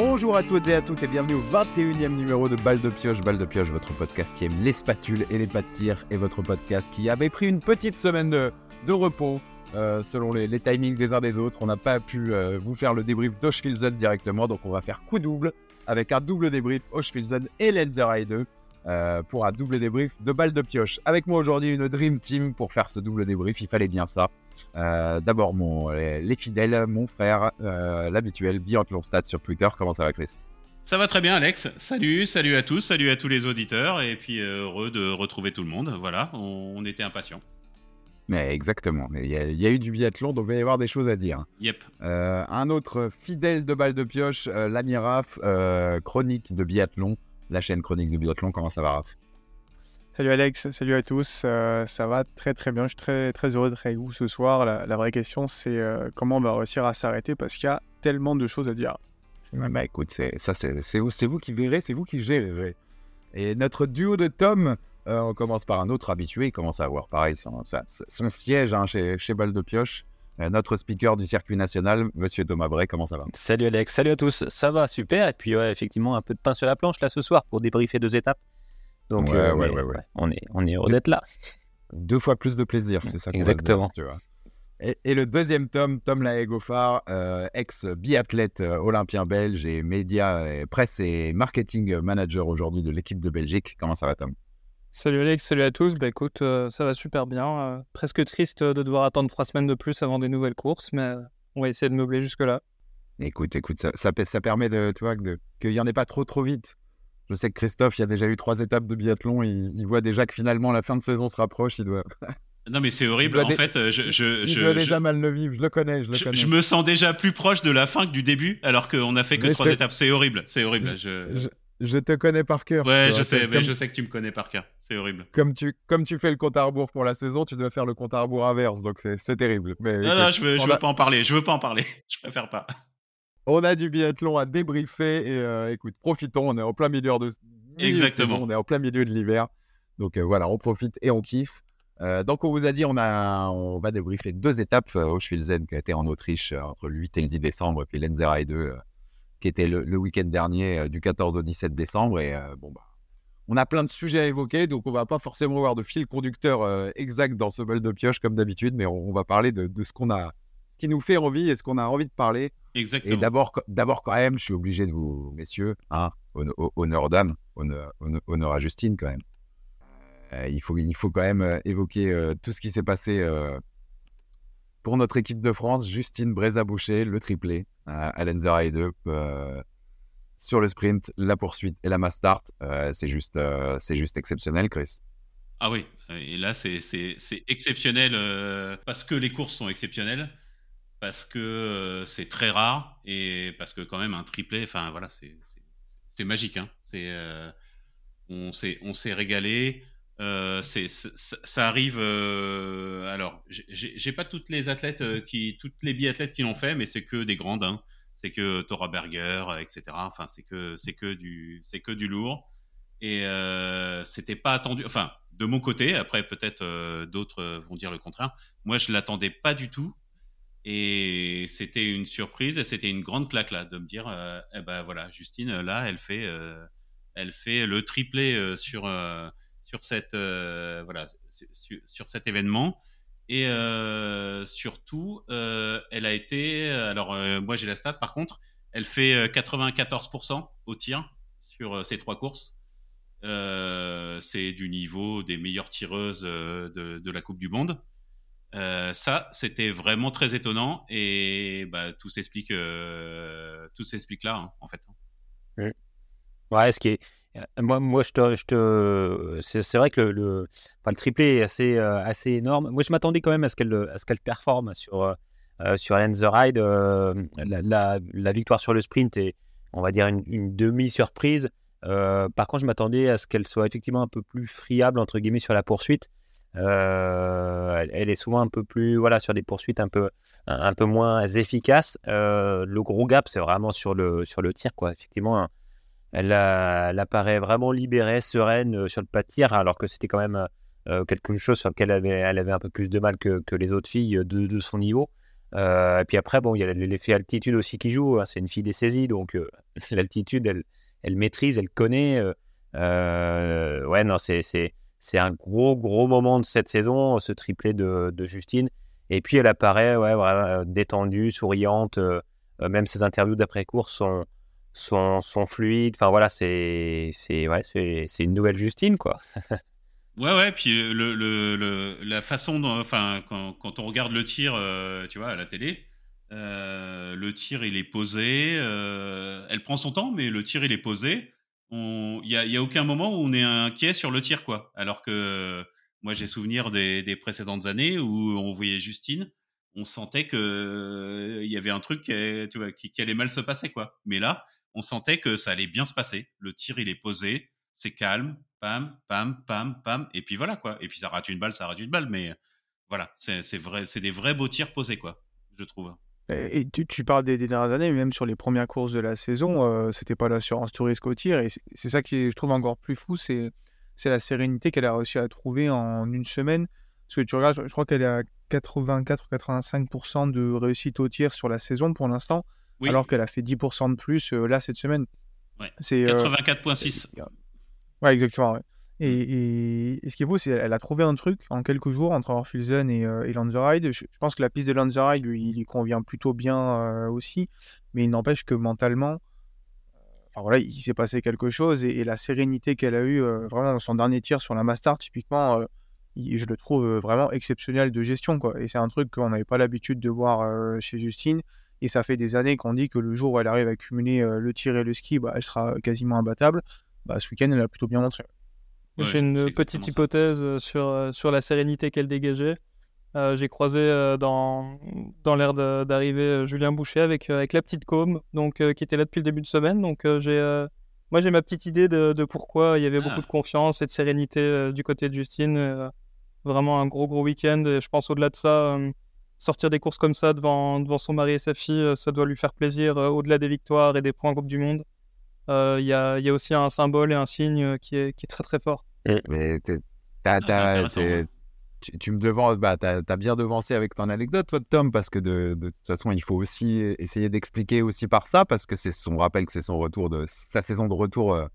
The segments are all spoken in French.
Bonjour à toutes et à toutes et bienvenue au 21e numéro de Balle de Pioche. Balle de Pioche, votre podcast qui aime les spatules et les pas de tir et votre podcast qui avait pris une petite semaine de, repos euh, selon les, timings des uns des autres. On n'a pas pu euh, vous faire le débrief d'Oshfilzen directement, donc on va faire coup double avec un double débrief Oshfilzen et Lenzer 2 euh, pour un double débrief de Balle de Pioche. Avec moi aujourd'hui une Dream Team pour faire ce double débrief, il fallait bien ça. Euh, D'abord mon les, les, fidèles, mon frère, euh, l'habituel Biathlon Stat sur Twitter. Comment ça va Chris? Ça va très bien, Alex. Salut, salut à tous, salut à tous les auditeurs, et puis euh, heureux de retrouver tout le monde. Voilà, on, on était impatients. Mais exactement. Il y, y, a eu du biathlon, donc il va y avoir des choses à dire. Yep. Euh, un autre fidèle de balle de pioche, euh, l'ami Raph, euh, chronique de biathlon, la chaîne chronique de biathlon. Comment ça va, Raph Salut Alex, salut à tous. Euh, ça va très très bien. Je suis très très heureux d'être avec vous ce soir. La, la vraie question, c'est euh, comment on va réussir à s'arrêter parce qu'il y a tellement de choses à dire. Ouais, bah écoute, ça c'est vous, vous qui verrez, c'est vous qui gérerez. Et notre duo de Tom, euh, on commence par un autre habitué, il commence à avoir pareil son, son, son siège hein, chez, chez Balle de Pioche. Notre speaker du circuit national, Monsieur Thomas Bray, comment ça va? Salut Alex, salut à tous, ça va super. Et puis ouais, effectivement un peu de pain sur la planche là ce soir pour débriefer deux étapes. Donc ouais, euh, ouais, mais, ouais, on est on est heureux d'être là. Deux fois plus de plaisir, c'est ça. Exactement. Dire, tu vois. Et, et, le deuxième tome, Tom Laegofar, euh, ex-biathlète euh, olympien belge et média, et presse et marketing manager aujourd'hui de l'équipe de Belgique. Comment ça va, Tom? Salut Alex, salut à tous. Bah écoute, euh, ça va super bien. Euh, presque triste de devoir attendre trois semaines de plus avant des nouvelles courses, mais on va essayer de meubler jusque-là. Écoute, écoute, ça, ça, ça, permet de, tu vois, qu'il n'y en ait pas trop trop vite. Je sais que Christophe, il y a déjà eu trois étapes de biathlon. Il, il voit déjà que finalement la fin de saison se rapproche. Il doit. Non mais c'est horrible. En fait, je, je, il je, doit déjà mal le vivre. Je le connais, je le connais. Je me sens déjà plus proche de la fin que du début, alors qu'on a fait que Mais trois te... étapes. C'est horrible. C'est horrible. Je... Je, te connais par cœur. Ouais, je sais. Mais comme... je sais que tu me connais par cœur. C'est horrible. Comme tu, comme tu fais le compte à rebours pour la saison, tu dois faire le compte à rebours inverse. Donc c'est terrible. Mais non, non, je veux, je veux a... pas en parler. Je veux pas en parler. Je préfère pas. On a du biathlon à débriefer et euh, écoute, profitons. On est en plein milieu de. Exactement. Saison, on est en plein milieu de l'hiver. Donc euh, voilà, on profite et on kiffe. Euh, donc, on vous a dit, on, a, on va débriefer deux étapes euh, au Schwilzen qui a été en Autriche entre le 8 et le 10 décembre, et puis Lenzerheide 2 qui était le, le week-end dernier du 14 au 17 décembre. Et bon, bah, on a plein de sujets à évoquer, donc on va pas forcément avoir de fil conducteur exact dans ce bol de pioche comme d'habitude, mais on, on, va parler de, de ce qu'on a, qui nous fait envie et ce qu'on a envie de parler. Exactement. Et d'abord, d'abord quand même, je suis obligé de vous, messieurs, hein, honneur aux dames, honneur, honneur à Justine quand même. Euh, il, faut, il faut quand même euh, évoquer euh, tout ce qui s'est passé pour notre équipe de France. Justine Breza-Boucher, le triplé à Lenzer 2 sur le sprint, la poursuite et la mass start. c'est juste, c'est juste exceptionnel, Chris. Ah oui, et là c'est exceptionnel parce que les courses sont exceptionnelles, parce que c'est très rare et parce que quand même un triplé, enfin voilà, c'est magique. Hein. C'est on s'est régalé. Euh, c'est, ça arrive. Euh, alors, j'ai pas toutes les athlètes euh, qui, toutes les biathlètes qui l'ont fait, mais c'est que des grandes. Hein. C'est que Tora Berger, etc. Enfin, c'est que c'est que du, c'est que du lourd. Et euh, c'était pas attendu. Enfin, de mon côté. Après, peut-être euh, d'autres vont dire le contraire. Moi, je l'attendais pas du tout. Et c'était une surprise. Et c'était une grande claque là de me dire, eh ben voilà, Justine, là, elle fait, elle fait le triplé sur sur cette euh, voilà sur, cet événement et euh, surtout euh, elle a été alors euh, moi j'ai la stat par contre elle fait 94% au tir sur ces trois courses c'est du niveau des meilleures tireuses de, de la Coupe du Monde ça c'était vraiment très étonnant et bah, tout s'explique tout s'explique là hein, en fait oui. ouais ce qui est moi, moi, je te, je te... c'est vrai que le, enfin, le triplé est assez, euh, assez énorme. Moi, je m'attendais quand même à ce qu'elle, à ce qu'elle performe sur, euh, sur the Ride. Euh, la, victoire sur le sprint est, on va dire, une, une demi-surprise. Euh, par contre, je m'attendais à ce qu'elle soit effectivement un peu plus friable entre guillemets sur la poursuite. Euh, elle, est souvent un peu plus, voilà, sur des poursuites un peu, un, peu moins efficaces. le gros gap, c'est vraiment sur le, sur le tir, quoi. Effectivement. Un, elle, elle, apparaît vraiment libérée, sereine euh, sur le pas de tir, alors que c'était quand même euh, quelque chose sur lequel elle avait, elle avait, un peu plus de mal que, que les autres filles de, de son niveau. et puis après, bon, il y a l'effet altitude aussi qui joue. Hein. c'est une fille des saisies, donc l'altitude, elle, elle maîtrise, elle connaît. ouais, non, c'est c'est un gros, gros moment de cette saison, ce triplé de, Justine. Et puis elle apparaît ouais, voilà, détendue, souriante. même ses interviews d'après-course sont, sont, sont, fluides. Enfin voilà, c'est ouais, une nouvelle Justine, quoi. Ouais, ouais, puis le, le, la façon dont, enfin, quand, quand, on regarde le tir, tu vois, à la télé, euh, le tir, il est posé. Euh, elle prend son temps, mais le tir, il est posé. Il y a, aucun moment où on est inquiet sur le tir, quoi. Alors que moi, j'ai souvenir des, précédentes années où on voyait Justine, on sentait que il y avait un truc qui, qui, allait mal se passer, quoi. Mais là, on sentait que ça allait bien se passer. Le tir, il est posé, c'est calme, pam, pam, pam, pam, et puis voilà, quoi. Et puis ça rate une balle, ça rate une balle, mais voilà, c'est vrai, c'est des vrais beaux tirs posés, quoi, je trouve. Et tu, parles des, dernières années, mais même sur les premières courses de la saison, euh, c'était pas l'assurance touriste au tir. Et c'est ça qui je trouve encore plus fou, c'est la sérénité qu'elle a réussi à trouver en une semaine. Parce que tu regardes, je, crois qu'elle est à 84-85% de réussite au tir sur la saison pour l'instant, alors qu'elle a fait 10% de plus euh, là cette semaine. Ouais. 84,6. Euh, ouais, exactement. Et, ce qui est beau, c'est qu'elle a trouvé un truc en quelques jours entre Orphilsen et, euh, et Lanzeride. Je, pense que la piste de Lanzeride, lui, il y convient plutôt bien euh, aussi, mais il n'empêche que mentalement, enfin, voilà, il s'est passé quelque chose et, la sérénité qu'elle a eue, euh, vraiment, son dernier tir sur la Master, typiquement, je le trouve vraiment exceptionnel de gestion. Quoi. Et c'est un truc qu'on n'avait pas l'habitude de voir chez Justine. Et ça fait des années qu'on dit que le jour où elle arrive à cumuler le tir et le ski, bah, elle sera quasiment imbattable. Bah, ce week-end, elle a plutôt bien montré. J'ai une petite hypothèse euh, sur, euh, sur la sérénité qu'elle dégageait. Euh, j'ai croisé dans, dans l'air d'arriver Julien Boucher avec, avec la petite com, donc, qui était là depuis le début de semaine. Donc, j'ai, moi, j'ai ma petite idée de, de, pourquoi il y avait beaucoup ah. de confiance et de sérénité du côté de Justine. vraiment un gros, gros week-end. Et je pense au-delà de ça, sortir des courses comme ça devant, devant son mari et sa fille, ça doit lui faire plaisir au-delà des victoires et des points en Coupe du Monde. Il y, a, y, a, aussi un symbole et un signe qui est, qui est très très fort. Mais ah, tu, me devances, bah, as, bien devancé avec ton anecdote, toi, Tom, parce que de, toute façon, il faut aussi essayer d'expliquer aussi par ça, parce que c'est son rappel que c'est son retour de sa saison de retour euh,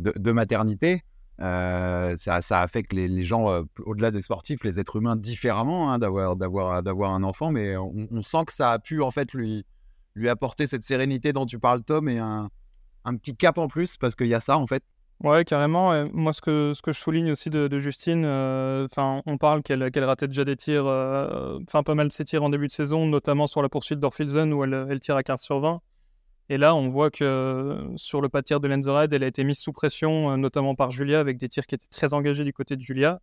de, maternité. Euh, ça, ça, affecte les, les gens, euh, au-delà des sportifs, les êtres humains différemment, hein, d'avoir, d'avoir, d'avoir un enfant, mais on, sent que ça a pu en fait lui, lui apporter cette sérénité dont tu parles, Tom, et un, un petit cap en plus, parce qu'il y a ça en fait. Ouais, carrément. moi, ce que, ce que je souligne aussi de, Justine, euh, on parle qu'elle ratait déjà des tirs, euh, enfin, pas mal de ses tirs en début de saison, notamment sur la poursuite d'Orfilzen où elle, elle, tire à 15 sur 20. Et là, on voit que sur le pas de tir de Lenzered, elle a été mise sous pression, euh, notamment par Julia, avec des tirs qui étaient très engagés du côté de Julia.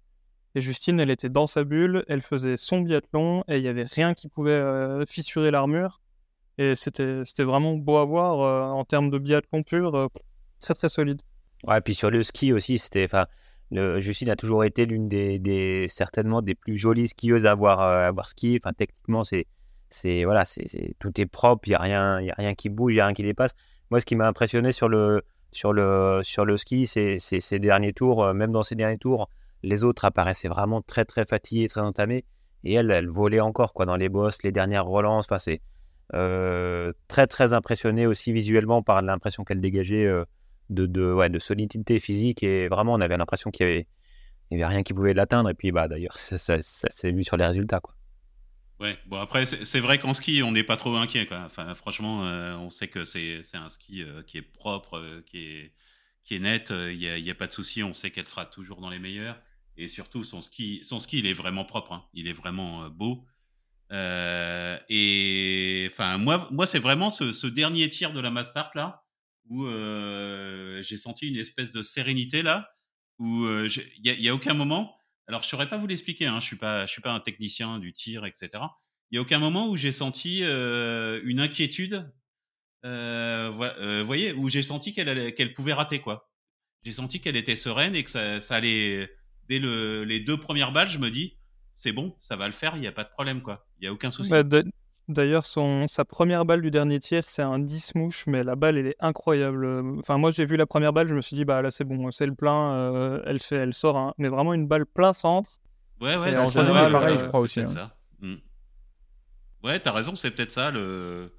Et Justine, elle était dans sa bulle, elle faisait son biathlon, et il n'y avait rien qui pouvait fissurer l'armure. Et c'était vraiment beau à voir en termes de biathlon pur, très très solide. Ouais, puis sur le ski aussi, c'était. Enfin, Justine a toujours été l'une des, certainement des plus jolies skieuses à avoir, euh, à avoir ski. Enfin, techniquement, c'est, c'est voilà, c'est, tout est propre, il y a rien, il y a rien qui bouge, il y a rien qui dépasse. Moi, ce qui m'a impressionné sur le sur le sur le ski, c'est ces derniers tours. Euh, même dans ces derniers tours, les autres apparaissaient vraiment très très fatigués, très entamés, et elle, elle volait encore quoi dans les bosses, les dernières relances. Enfin, c'est euh, très très impressionné aussi visuellement par l'impression qu'elle dégageait de, de, ouais, de solidité physique et vraiment on avait l'impression qu'il y avait, rien qui pouvait l'atteindre et puis bah d'ailleurs ça, s'est vu sur les résultats quoi. Ouais, bon après c'est vrai qu'en ski on n'est pas trop inquiet quoi. Enfin franchement euh, on sait que c'est un ski euh, qui est propre, euh, qui est qui est net, il n'y a, pas de souci, on sait qu'elle sera toujours dans les meilleurs et surtout son ski son ski il est vraiment propre, hein. il est vraiment beau. et enfin moi moi c'est vraiment ce, ce, dernier tir de la Mastart là où j'ai senti une espèce de sérénité là, où il n'y a, a, aucun moment. Alors, je saurais pas vous l'expliquer. Hein, je suis pas, je suis pas un technicien du tir, etc. Il y a aucun moment où j'ai senti une inquiétude. Euh, voyez, où j'ai senti qu'elle qu'elle pouvait rater quoi. J'ai senti qu'elle était sereine et que ça, ça allait dès le, les deux premières balles. Je me dis, c'est bon, ça va le faire. Il n'y a pas de problème quoi. Il y a aucun souci. Bah, D'ailleurs, son, sa première balle du dernier tir, c'est un 10 mouche, mais la balle, elle est incroyable. Enfin, moi, j'ai vu la première balle, je me suis dit, bah là, c'est bon, c'est le plein, euh, elle, fait, elle sort, hein. mais vraiment une balle plein centre. Ouais, ouais, c'est pareil, je crois aussi. Hein. Mm. Ouais, t'as raison, c'est peut-être ça le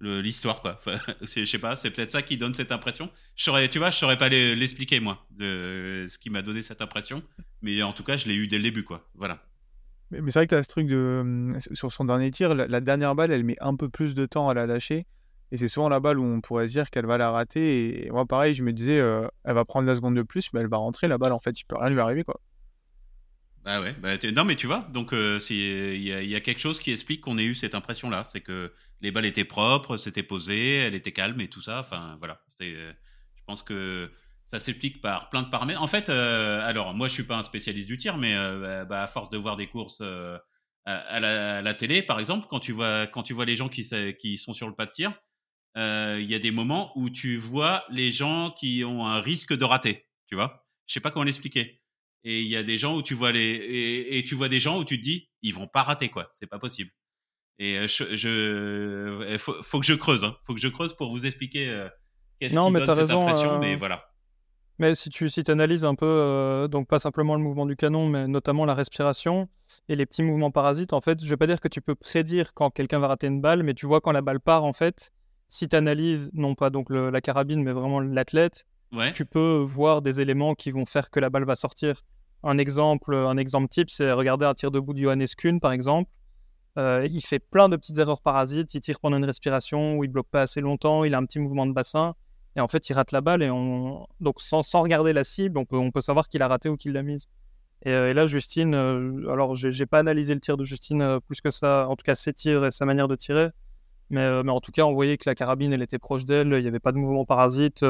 l'histoire quoi. je sais pas, c'est peut-être ça qui donne cette impression. Je saurais, tu vois, je saurais pas l'expliquer moi de ce qui m'a donné cette impression, mais en tout cas, je l'ai eu dès le début quoi. Voilà. Mais, c'est vrai que tu as ce truc de hum, sur son dernier tir, la, dernière balle, elle met un peu plus de temps à la lâcher. Et c'est souvent la balle où on pourrait se dire qu'elle va la rater. Et moi, pareil, je me disais, euh, elle va prendre la seconde de plus, mais elle va rentrer. La balle, en fait, il peut rien lui arriver, quoi. Bah ouais, bah, non mais tu vois, donc euh, il y, a quelque chose qui explique qu'on ait eu cette impression-là, c'est que les balles étaient propres, c'était posé, elle était calme et tout ça. Enfin voilà, euh, je pense que ça s'explique par plein de paramètres. En fait, euh, alors moi je suis pas un spécialiste du tir, mais bah, bah, à force de voir des courses à, la, télé, par exemple, quand tu vois quand tu vois les gens qui qui sont sur le pas de tir, il y a des moments où tu vois les gens qui ont un risque de rater, tu vois. Je sais pas comment l'expliquer et il y a des gens où tu vois les et, tu vois des gens où tu te dis ils vont pas rater quoi c'est pas possible et euh, je, je faut, faut, que je creuse hein. faut que je creuse pour vous expliquer euh, qu'est-ce qui donne cette raison, impression mais euh, voilà mais si tu si analyses un peu donc pas simplement le mouvement du canon mais notamment la respiration et les petits mouvements parasites en fait je vais pas dire que tu peux prédire quand quelqu'un va rater une balle mais tu vois quand la balle part en fait si tu analyses non pas donc la carabine mais vraiment l'athlète tu peux voir des éléments qui vont faire que la balle va sortir. Un exemple, un exemple type, c'est regarder un tir debout de Johannes Kuhn, par exemple. Euh, il fait plein de petites erreurs parasites. Il tire pendant une respiration ou il bloque pas assez longtemps. Il a un petit mouvement de bassin et en fait il rate la balle et on donc sans, sans regarder la cible, on peut, on peut savoir qu'il a raté ou qu'il l'a mise. Et, euh, là, Justine, euh, alors j'ai pas analysé le tir de Justine plus que ça, en tout cas ses tirs et sa manière de tirer, mais, mais en tout cas on voyait que la carabine elle était proche d'elle, il n'y avait pas de mouvement parasite.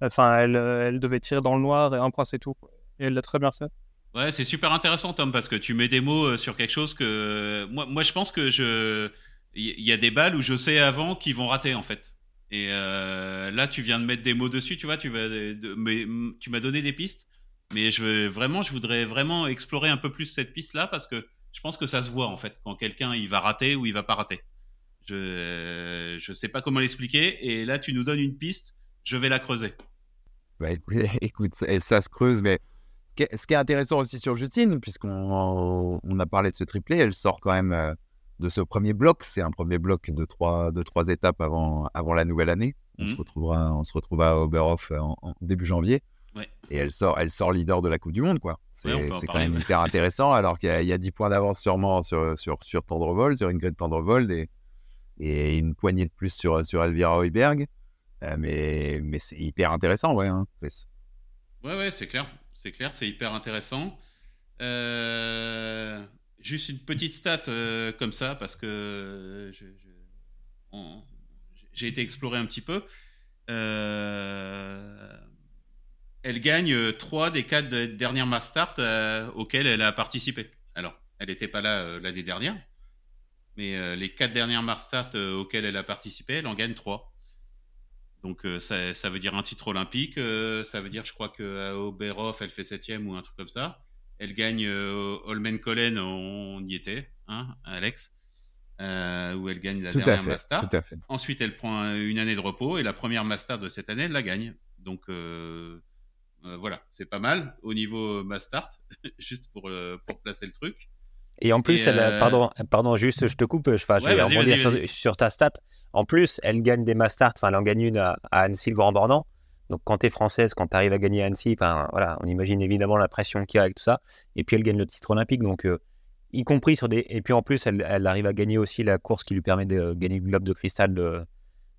Enfin, elle, elle devait tirer dans le noir et un point c'est tout. Et elle l'a très bien fait. Ouais, c'est super intéressant, Tom, parce que tu mets des mots euh, sur quelque chose que moi, moi, je pense que je, il y a des balles où je sais avant qu'ils vont rater en fait. Et euh, là, tu viens de mettre des mots dessus, tu vois, tu vas, mais tu m'as donné des pistes, mais je veux vraiment, je voudrais vraiment explorer un peu plus cette piste-là parce que je pense que ça se voit en fait quand quelqu'un il va rater ou il va pas rater. Je, je sais pas comment l'expliquer, et là, tu nous donnes une piste je vais la creuser. Bah, écoute, ça, se creuse, mais ce qui, est, intéressant aussi sur Justine, puisqu'on on a parlé de ce triplé, elle sort quand même euh, de ce premier bloc. C'est un premier bloc de trois, de trois étapes avant, avant la nouvelle année. On, se mmh. retrouvera, on se retrouvera à Oberhof en, début janvier. Et elle sort, elle sort leader de la Coupe du Monde, quoi. C'est quand même hyper intéressant, alors qu'il y, a 10 points d'avance sûrement sur, sur, sur Tendrevold, sur Ingrid Tendrevold, et, et une poignée de plus sur, sur Elvira Heuberg. Euh, mais mais c'est hyper intéressant, ouais. Hein, ouais, ouais, c'est clair. C'est clair, c'est hyper intéressant. Euh, juste une petite stat euh, comme ça, parce que j'ai été explorer un petit peu. elle gagne 3 des 4 dernières mass start auxquelles elle a participé. Alors, elle n'était pas là l'année dernière, mais les 4 dernières mass start auxquelles elle a participé, elle en gagne 3. Donc euh, ça, veut dire un titre olympique, euh, ça veut dire je crois qu'à Oberhof elle fait septième ou un truc comme ça. Elle gagne euh, Holmen Collen, on y était, hein, Alex, où elle gagne la dernière Master. Ensuite elle prend une année de repos et la première Master de cette année elle la gagne. Donc voilà, c'est pas mal au niveau Master, juste pour, pour placer le truc. Et en plus, elle pardon, pardon, juste, je te coupe, je, je vais rebondir sur, sur, ta stat. En plus, elle gagne des Masters, enfin, elle en gagne une à, Annecy, le Grand Bornand. Donc, quand tu es française, quand tu arrives à gagner à Annecy, enfin, voilà, on imagine évidemment la pression qu'il y a avec tout ça. Et puis, elle gagne le titre olympique, donc, euh, y compris sur des. Et puis, en plus, elle, arrive à gagner aussi la course qui lui permet de gagner le globe de cristal de,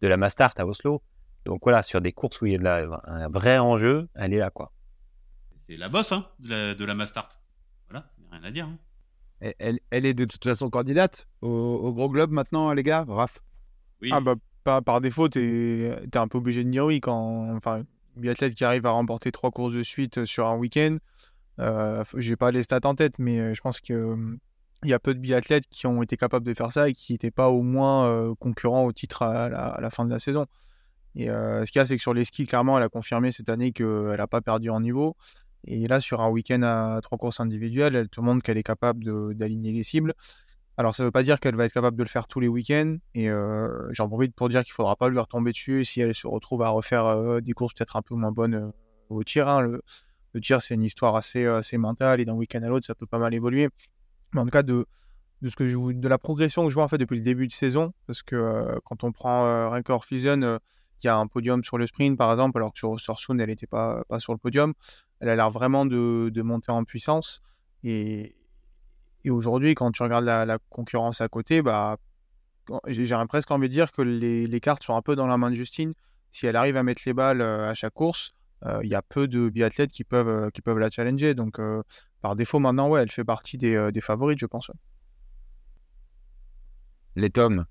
de la Mastart à Oslo. Donc, voilà, sur des courses où il y a un vrai enjeu, elle est là, quoi. C'est la bosse hein, de la, de la Mastart. Voilà, rien à dire. Hein. Elle, elle, est de toute façon candidate au, au gros globe maintenant, les gars, Raph? Ah bah par défaut, tu es, un peu obligé de dire oui quand enfin biathlète qui arrive à remporter trois courses de suite sur un week-end. Euh, j'ai pas les stats en tête, mais euh, je pense que hum, il y a peu de biathlètes qui ont été capables de faire ça et qui n'étaient pas au moins euh, concurrents au titre à la, fin de la saison. Et euh, ce qu'il y a, c'est que sur les skis, clairement, elle a confirmé cette année qu'elle n'a pas perdu en niveau. Et là, sur un week-end à trois courses individuelles, elle te montre qu'elle est capable d'aligner les cibles. Alors, ça ne veut pas dire qu'elle va être capable de le faire tous les week-ends. Et euh, j'en profite pour dire qu'il ne faudra pas lui retomber dessus si elle se retrouve à refaire euh, des courses peut-être un peu moins bonnes euh, au tir. Hein. Le, tir, c'est une histoire assez, assez mentale et d'un week-end à l'autre, ça peut pas mal évoluer. Mais en tout cas, de, ce que je, de la progression que je vois en fait depuis le début de saison, parce que quand on prend Record Fusion, qui a un podium sur le sprint par exemple, alors que sur Sourcewood elle n'était pas, pas sur le podium, elle a l'air vraiment de, de, monter en puissance. Et, et aujourd'hui, quand tu regardes la, la, concurrence à côté, bah, j'ai presque envie de dire que les, les, cartes sont un peu dans la main de Justine. Si elle arrive à mettre les balles à chaque course, il y a peu de biathlètes qui peuvent, qui peuvent la challenger. Donc, par défaut, maintenant, ouais, elle fait partie des, des favorites, je pense. Les tomes,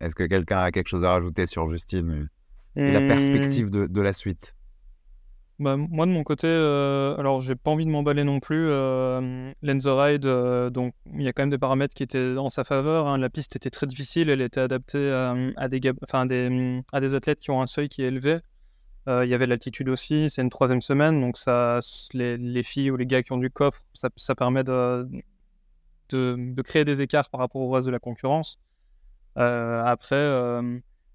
est-ce que quelqu'un a quelque chose à rajouter sur Justine et la perspective de, de la suite? Bah, moi de mon côté, euh, alors j'ai pas envie de m'emballer non plus. Euh, Lenzoride, euh, donc il y a quand même des paramètres qui étaient en sa faveur. Hein. La piste était très difficile, elle était adaptée à, des, enfin, à des athlètes qui ont un seuil qui est élevé. Euh, il y avait l'altitude aussi, c'est une troisième semaine, donc ça, les, les, filles ou les gars qui ont du coffre, ça, permet de, de, de, créer des écarts par rapport au reste de la concurrence. après,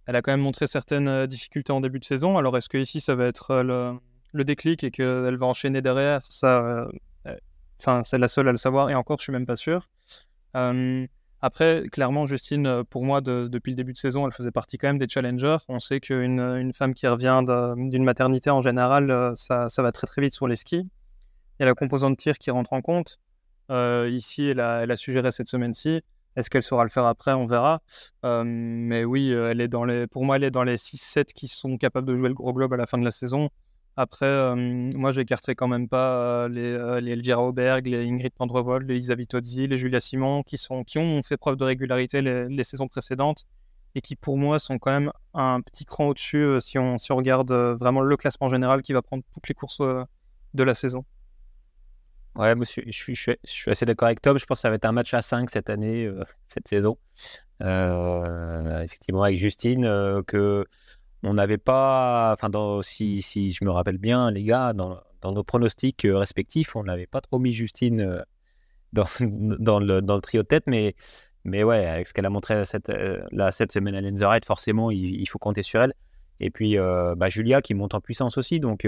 elle a quand même montré certaines difficultés en début de saison. Alors est-ce que ici ça va être le le déclic et qu'elle va enchaîner derrière, ça, euh, enfin, c'est la seule à le savoir. Et encore, je suis même pas sûr. Euh, après, clairement, Justine, euh, pour moi, depuis le début de saison, elle faisait partie quand même des challengers. On sait qu'une une femme qui revient d'une maternité, en général, ça, ça, va très très vite sur les skis. Il y a la composante tir qui rentre en compte. ici, elle a, elle a suggéré cette semaine-ci. Est-ce qu'elle saura le faire après? On verra. mais oui, elle est dans les, pour moi, elle est dans les 6-7 qui sont capables de jouer le gros globe à la fin de la saison. Après, euh, moi, j'écarterai quand même pas euh, les, euh, les Elvira Auberg, les Ingrid Pandrevold, les Lisa Vitozzi, les Julia Simon, qui, sont, qui ont fait preuve de régularité les, saisons précédentes et qui, pour moi, sont quand même un petit cran au-dessus si, on, si on regarde vraiment le classement général qui va prendre toutes les courses de la saison. Ouais, moi, je, suis, je, suis, assez d'accord avec Tom. Je pense que ça va être un match à 5 cette année, cette saison. effectivement, avec Justine, que on n'avait pas, enfin, si, si, je me rappelle bien, les gars, dans, nos pronostics euh, respectifs, on n'avait pas trop mis Justine euh, dans, le, dans le trio de tête, mais, mais ouais, avec ce qu'elle a montré cette, euh, cette semaine à Lenzerheide, forcément, il, faut compter sur elle. Et puis, bah, Julia qui monte en puissance aussi, donc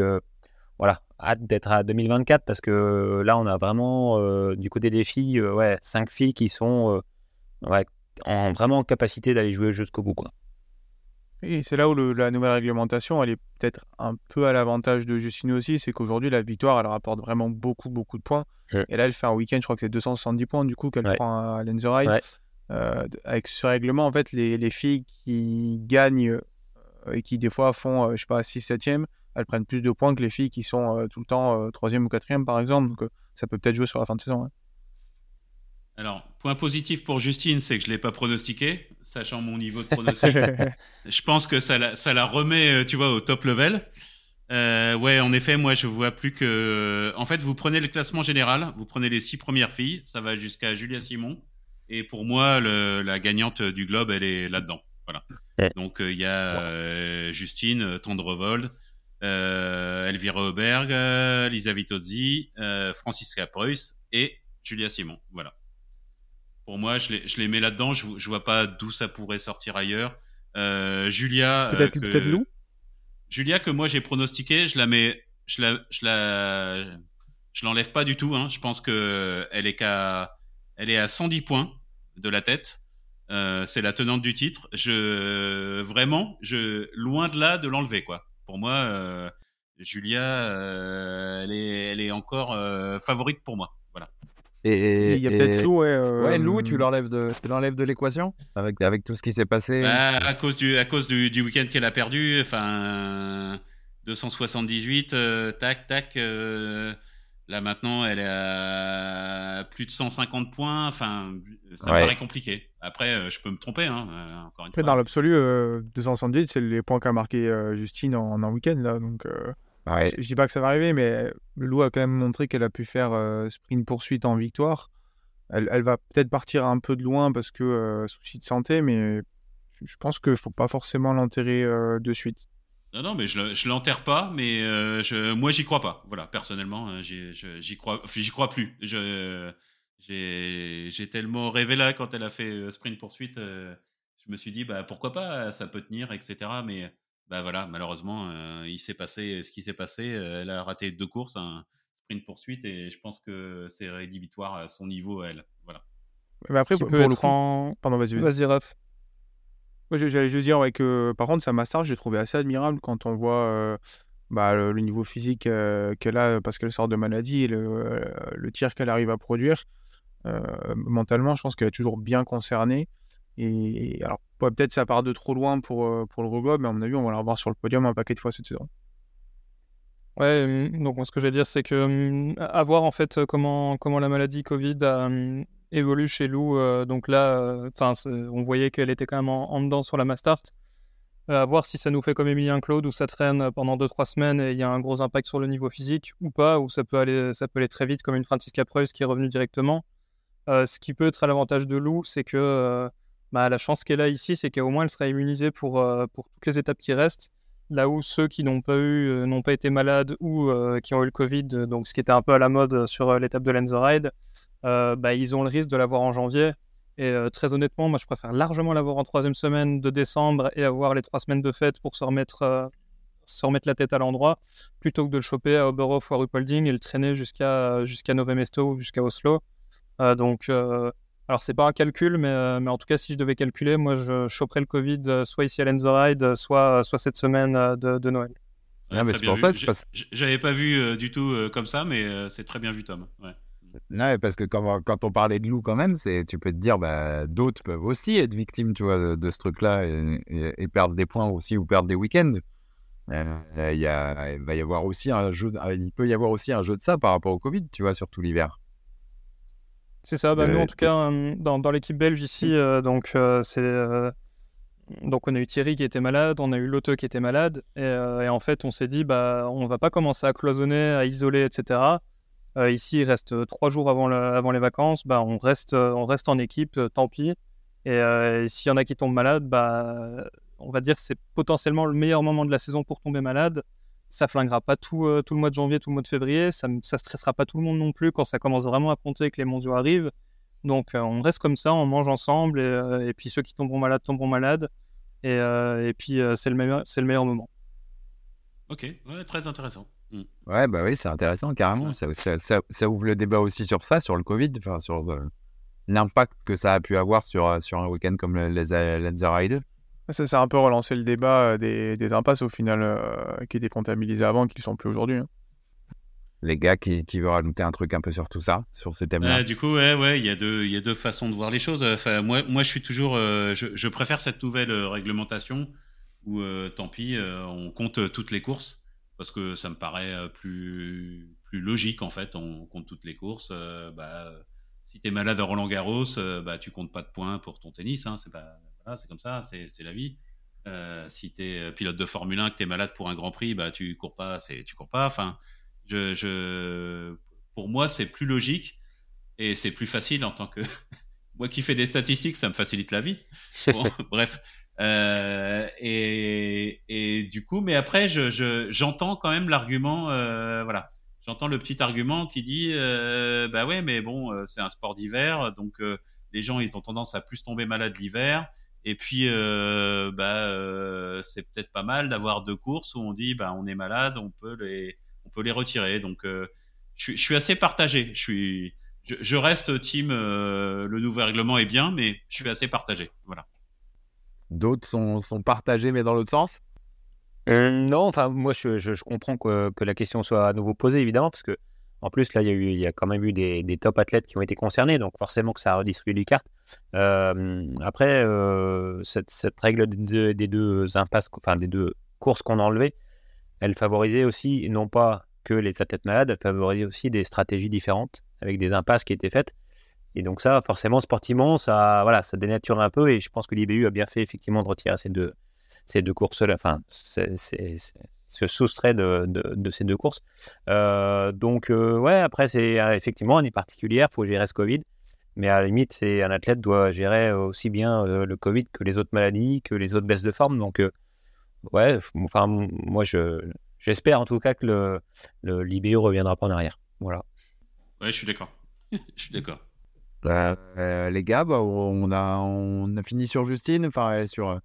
voilà, hâte d'être à 2024 parce que là, on a vraiment, du côté des filles, ouais, cinq filles qui sont ouais, en vraiment capacité d'aller jouer jusqu'au bout, quoi. Et c'est là où la nouvelle réglementation, elle est peut-être un peu à l'avantage de Justine aussi, c'est qu'aujourd'hui, la victoire, elle rapporte vraiment beaucoup, beaucoup de points. Et là, elle fait un week-end, je crois que c'est 270 points, du coup, qu'elle prend à Lenzerheide. Euh, avec ce règlement, en fait, les, les filles qui gagnent euh, et qui, des fois, font, euh, je sais pas, 6-7e, elles prennent plus de points que les filles qui sont tout le temps 3e ou 4e, par exemple. Donc, ça peut peut-être jouer sur la fin de saison. Alors, point positif pour Justine, c'est que je ne l'ai pas pronostiqué, sachant mon niveau de pronostic. je pense que ça la, ça la remet, euh, tu vois, au top level. Euh, ouais, en effet, moi, je vois plus que. En fait, vous prenez le classement général, vous prenez les six premières filles, ça va jusqu'à Julia Simon. Et pour moi, le, la gagnante du globe, elle est là-dedans. Voilà. Donc, euh, il y a euh, Justine, Tendrevold, Elvira Auberg, Lisa Vitozzi, Francisca Preuss et Julia Simon. Voilà. Pour moi, je les, je les mets là-dedans. Je, je vois pas d'où ça pourrait sortir ailleurs. Euh, Julia. Euh, peut-être peut Lou Julia, que moi j'ai pronostiqué, je la mets. Je la. Je la je l'enlève pas du tout. Hein. Je pense que elle est qu'à. Elle est à 110 points de la tête. Euh, c'est la tenante du titre. Je vraiment, je loin de là de l'enlever quoi. Pour moi, euh, Julia, euh, elle est, elle est encore euh, favorite pour moi. Voilà. Et il y a peut-être Lou, ouais. Euh, ouais, Lou, tu l'enlèves de, tu l'enlèves de l'équation avec, avec tout ce qui s'est passé. Bah, à cause du, à cause du, du week-end qu'elle a perdu, enfin, 278, euh, tac, tac. Euh, là maintenant, elle est à plus de 150 points. Enfin, ça me paraît compliqué. Après, je peux me tromper, hein, encore une Après, fois. Dans l'absolu, 278, c'est les points qu'a marqué Justine en, en un week-end là, donc. Je, dis pas que ça va arriver, mais le loup a quand même montré qu'elle a pu faire euh, sprint poursuite en victoire. Elle, elle va peut-être partir un peu de loin parce que euh, souci de santé, mais je pense qu'il faut pas forcément l'enterrer euh, de suite. Non, non, mais je, je l'enterre pas, mais je, moi j'y crois pas. Voilà, personnellement, j'y crois, j'y crois plus. Je, j'ai tellement rêvé là quand elle a fait sprint poursuite. je me suis dit, bah pourquoi pas, ça peut tenir, etc. Mais bah voilà, malheureusement, euh, il s'est passé ce qui s'est passé. Euh, elle a raté deux courses, un sprint poursuite, et je pense que c'est rédhibitoire à son niveau, elle. Voilà. Mais après, pour, le coup... en. Pardon, vas-y. vas-y. Raph. Moi, j'allais juste dire ouais, que, par contre, sa master, j'ai trouvé assez admirable quand on voit euh, bah, le, le niveau physique euh, qu'elle a parce qu'elle sort de maladie et le, euh, le tir qu'elle arrive à produire. Euh, mentalement, je pense qu'elle est toujours bien concernée. Et alors, peut-être ça part de trop loin pour, euh, pour le Globe, mais à mon avis, on va la revoir sur le podium un paquet de fois cette saison. Ouais, hum, donc ce que je vais dire, c'est que hum, à voir en fait comment, comment la maladie Covid a, hum, évolue chez Lou. euh, donc là, euh, on voyait qu'elle était quand même en, dedans sur la Mastart. Euh, à voir si ça nous fait comme Emilien Claude, où ça traîne pendant 2-3 semaines et il y a un gros impact sur le niveau physique, ou pas, ou ça peut aller, ça peut aller très vite, comme une Francisca Preuss qui est revenue directement. Ce qui peut être à l'avantage de Lou, c'est que bah, la chance qu'elle a ici, c'est qu'au moins elle sera immunisée pour, euh, toutes les étapes qui restent. Là où ceux qui n'ont pas eu, euh, été malades ou euh, qui ont eu le Covid, donc ce qui était un peu à la mode sur l'étape de Lenzerheide, euh, bah, ils ont le risque de l'avoir en janvier. Et très honnêtement, moi je préfère largement l'avoir en troisième semaine de décembre et avoir les trois semaines de fête pour se remettre, la tête à l'endroit, plutôt que de le choper à Oberhof ou à Ruhpolding et le traîner jusqu'à jusqu'à Novemesto ou jusqu'à Oslo. Donc, alors c'est pas un calcul, mais, euh, mais en tout cas, si je devais calculer, moi je choperais le Covid euh, soit ici à Lenzerheide, euh, soit, soit cette semaine euh, de, de Noël. Ah, mais c'est pour vu. ça, J'avais pas vu euh, du tout euh, comme ça, mais euh, c'est très bien vu, Tom. Ouais. Non, mais parce que quand, quand on parlait de loup, quand même, c'est, tu peux te dire, bah, d'autres peuvent aussi être victimes, tu vois, de, de ce truc-là et, et- et perdre des points aussi ou perdre des week-ends. Euh, il y a, il va y avoir aussi un jeu, il peut y avoir aussi un jeu de ça par rapport au Covid, tu vois, surtout l'hiver. C'est ça, bah, nous en tout cas, euh, dans, dans l'équipe belge ici, euh, donc, euh, c'est, donc on a eu Thierry qui était malade, on a eu Lotte qui était malade, et, euh, et en fait on s'est dit, bah, on va pas commencer à cloisonner, à isoler, etc. Euh, ici, il reste trois jours avant, le- avant les vacances, bah, on, reste, on reste en équipe, euh, tant pis. Et, et s'il y en a qui tombent malades, bah, on va dire que c'est potentiellement le meilleur moment de la saison pour tomber malade. Ça flinguera pas tout, euh, tout le mois de janvier, tout le mois de février. Ça, stressera pas tout le monde non plus quand ça commence vraiment à compter que les mondiaux arrivent. Donc euh, on reste comme ça, on mange ensemble et, euh, et puis ceux qui tomberont malades tomberont malades. Et, euh, et puis euh, c'est le, meilleur- c'est le meilleur moment. Ok, ouais, très intéressant. Mm. Ouais, bah oui, c'est intéressant, carrément. Ouais. Ça, ça- ça- ça ouvre le débat aussi sur ça, sur le Covid, enfin, sur euh, l'impact que ça a pu avoir sur, sur un week-end comme le- les euh, Lenzerheide. Ça, ça a un peu relancé le débat euh, des, des impasses au final euh, qui étaient comptabilisés avant, qui ne sont plus aujourd'hui. hein. Les gars qui, qui veulent rajouter un truc un peu sur tout ça, sur ces thèmes-là? Euh, du coup, ouais, ouais, il y a deux, il y a deux façons de voir les choses. Enfin, moi, moi, je suis toujours, euh, je, je préfère cette nouvelle réglementation où, euh, tant pis, euh, on compte toutes les courses parce que ça me paraît plus, plus logique en fait. On compte toutes les courses. euh, bah, si t'es malade à Roland Garros, euh, bah, tu comptes pas de points pour ton tennis. Hein, c'est pas, voilà, c'est comme ça, c'est, la vie. Euh, si t'es euh, pilote de Formule 1, que t'es malade pour un Grand Prix, bah, tu cours pas, tu cours pas. Enfin, je, je, pour moi, c'est plus logique et c'est plus facile en tant que moi qui fais des statistiques, ça me facilite la vie. Bon, bref. Euh, et, et du coup, mais après, je, je, j'entends quand même l'argument, euh, voilà. J'entends le petit argument qui dit, euh, bah ouais, mais bon, c'est un sport d'hiver, donc les gens, ils ont tendance à plus tomber malades l'hiver. Et puis, euh, bah, euh, c'est peut-être pas mal d'avoir deux courses où on dit, bah, on est malade, on peut les, on peut les retirer. Donc, euh, je, suis- je suis assez partagé. Je suis, je, je reste team. euh, le nouveau règlement est bien, mais je suis assez partagé. Voilà. D'autres sont, sont partagés, mais dans l'autre sens? Euh, non, enfin, moi, je, je- je comprends que, que la question soit à nouveau posée, évidemment, parce que en plus, là, il y a, eu, il y a quand même eu des, des top athlètes qui ont été concernés, donc forcément que ça a redistribué les cartes. Euh, après, euh, cette, règle des deux impasses, enfin, des deux courses qu'on a enlevées, elle favorisait aussi, non pas que les athlètes malades, elle favorisait aussi des stratégies différentes, avec des impasses qui étaient faites. Et donc ça, forcément, sportivement, ça, voilà, ça dénature un peu, et je pense que l'IBU a bien fait, effectivement, de retirer ces deux, ces deux courses-là, enfin, c'est- se soustrait de, de, de ces deux courses. Euh, donc, euh, ouais, après, c'est euh, effectivement année particulière, il faut gérer ce Covid. Mais à la limite, c'est un athlète doit gérer aussi bien euh, le Covid que les autres maladies, que les autres baisses de forme. Donc, euh, ouais, enfin, moi, je, j'espère en tout cas que le, le reviendra pas en arrière. Voilà. Ouais, je suis d'accord. je suis d'accord. Euh, euh, les gars, bah, on, a, on a fini sur Justine. Enfin, sur, euh,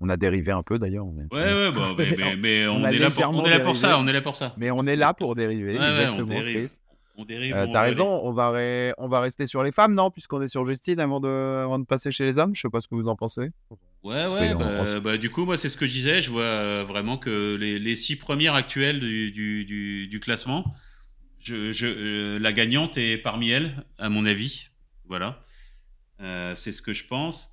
on a dérivé un peu d'ailleurs. Ouais, ouais, bon, mais, mais, mais On est là pour, légèrement on est là pour ça. dérivé. On est là pour ça. Mais on est là pour dériver. Ouais, ouais, on dérive. Chris. On dérive. T'as raison, on va, on va rester sur les femmes, non Puisqu'on est sur Justine avant de... avant de passer chez les hommes. Je sais pas ce que vous en pensez. Ouais, ouais. Bah, bah, du coup, moi, c'est ce que je disais. Je vois vraiment que les, les six premières actuelles du, du, du, du classement, je, je, la gagnante est parmi elles, à mon avis. Voilà. c'est ce que je pense.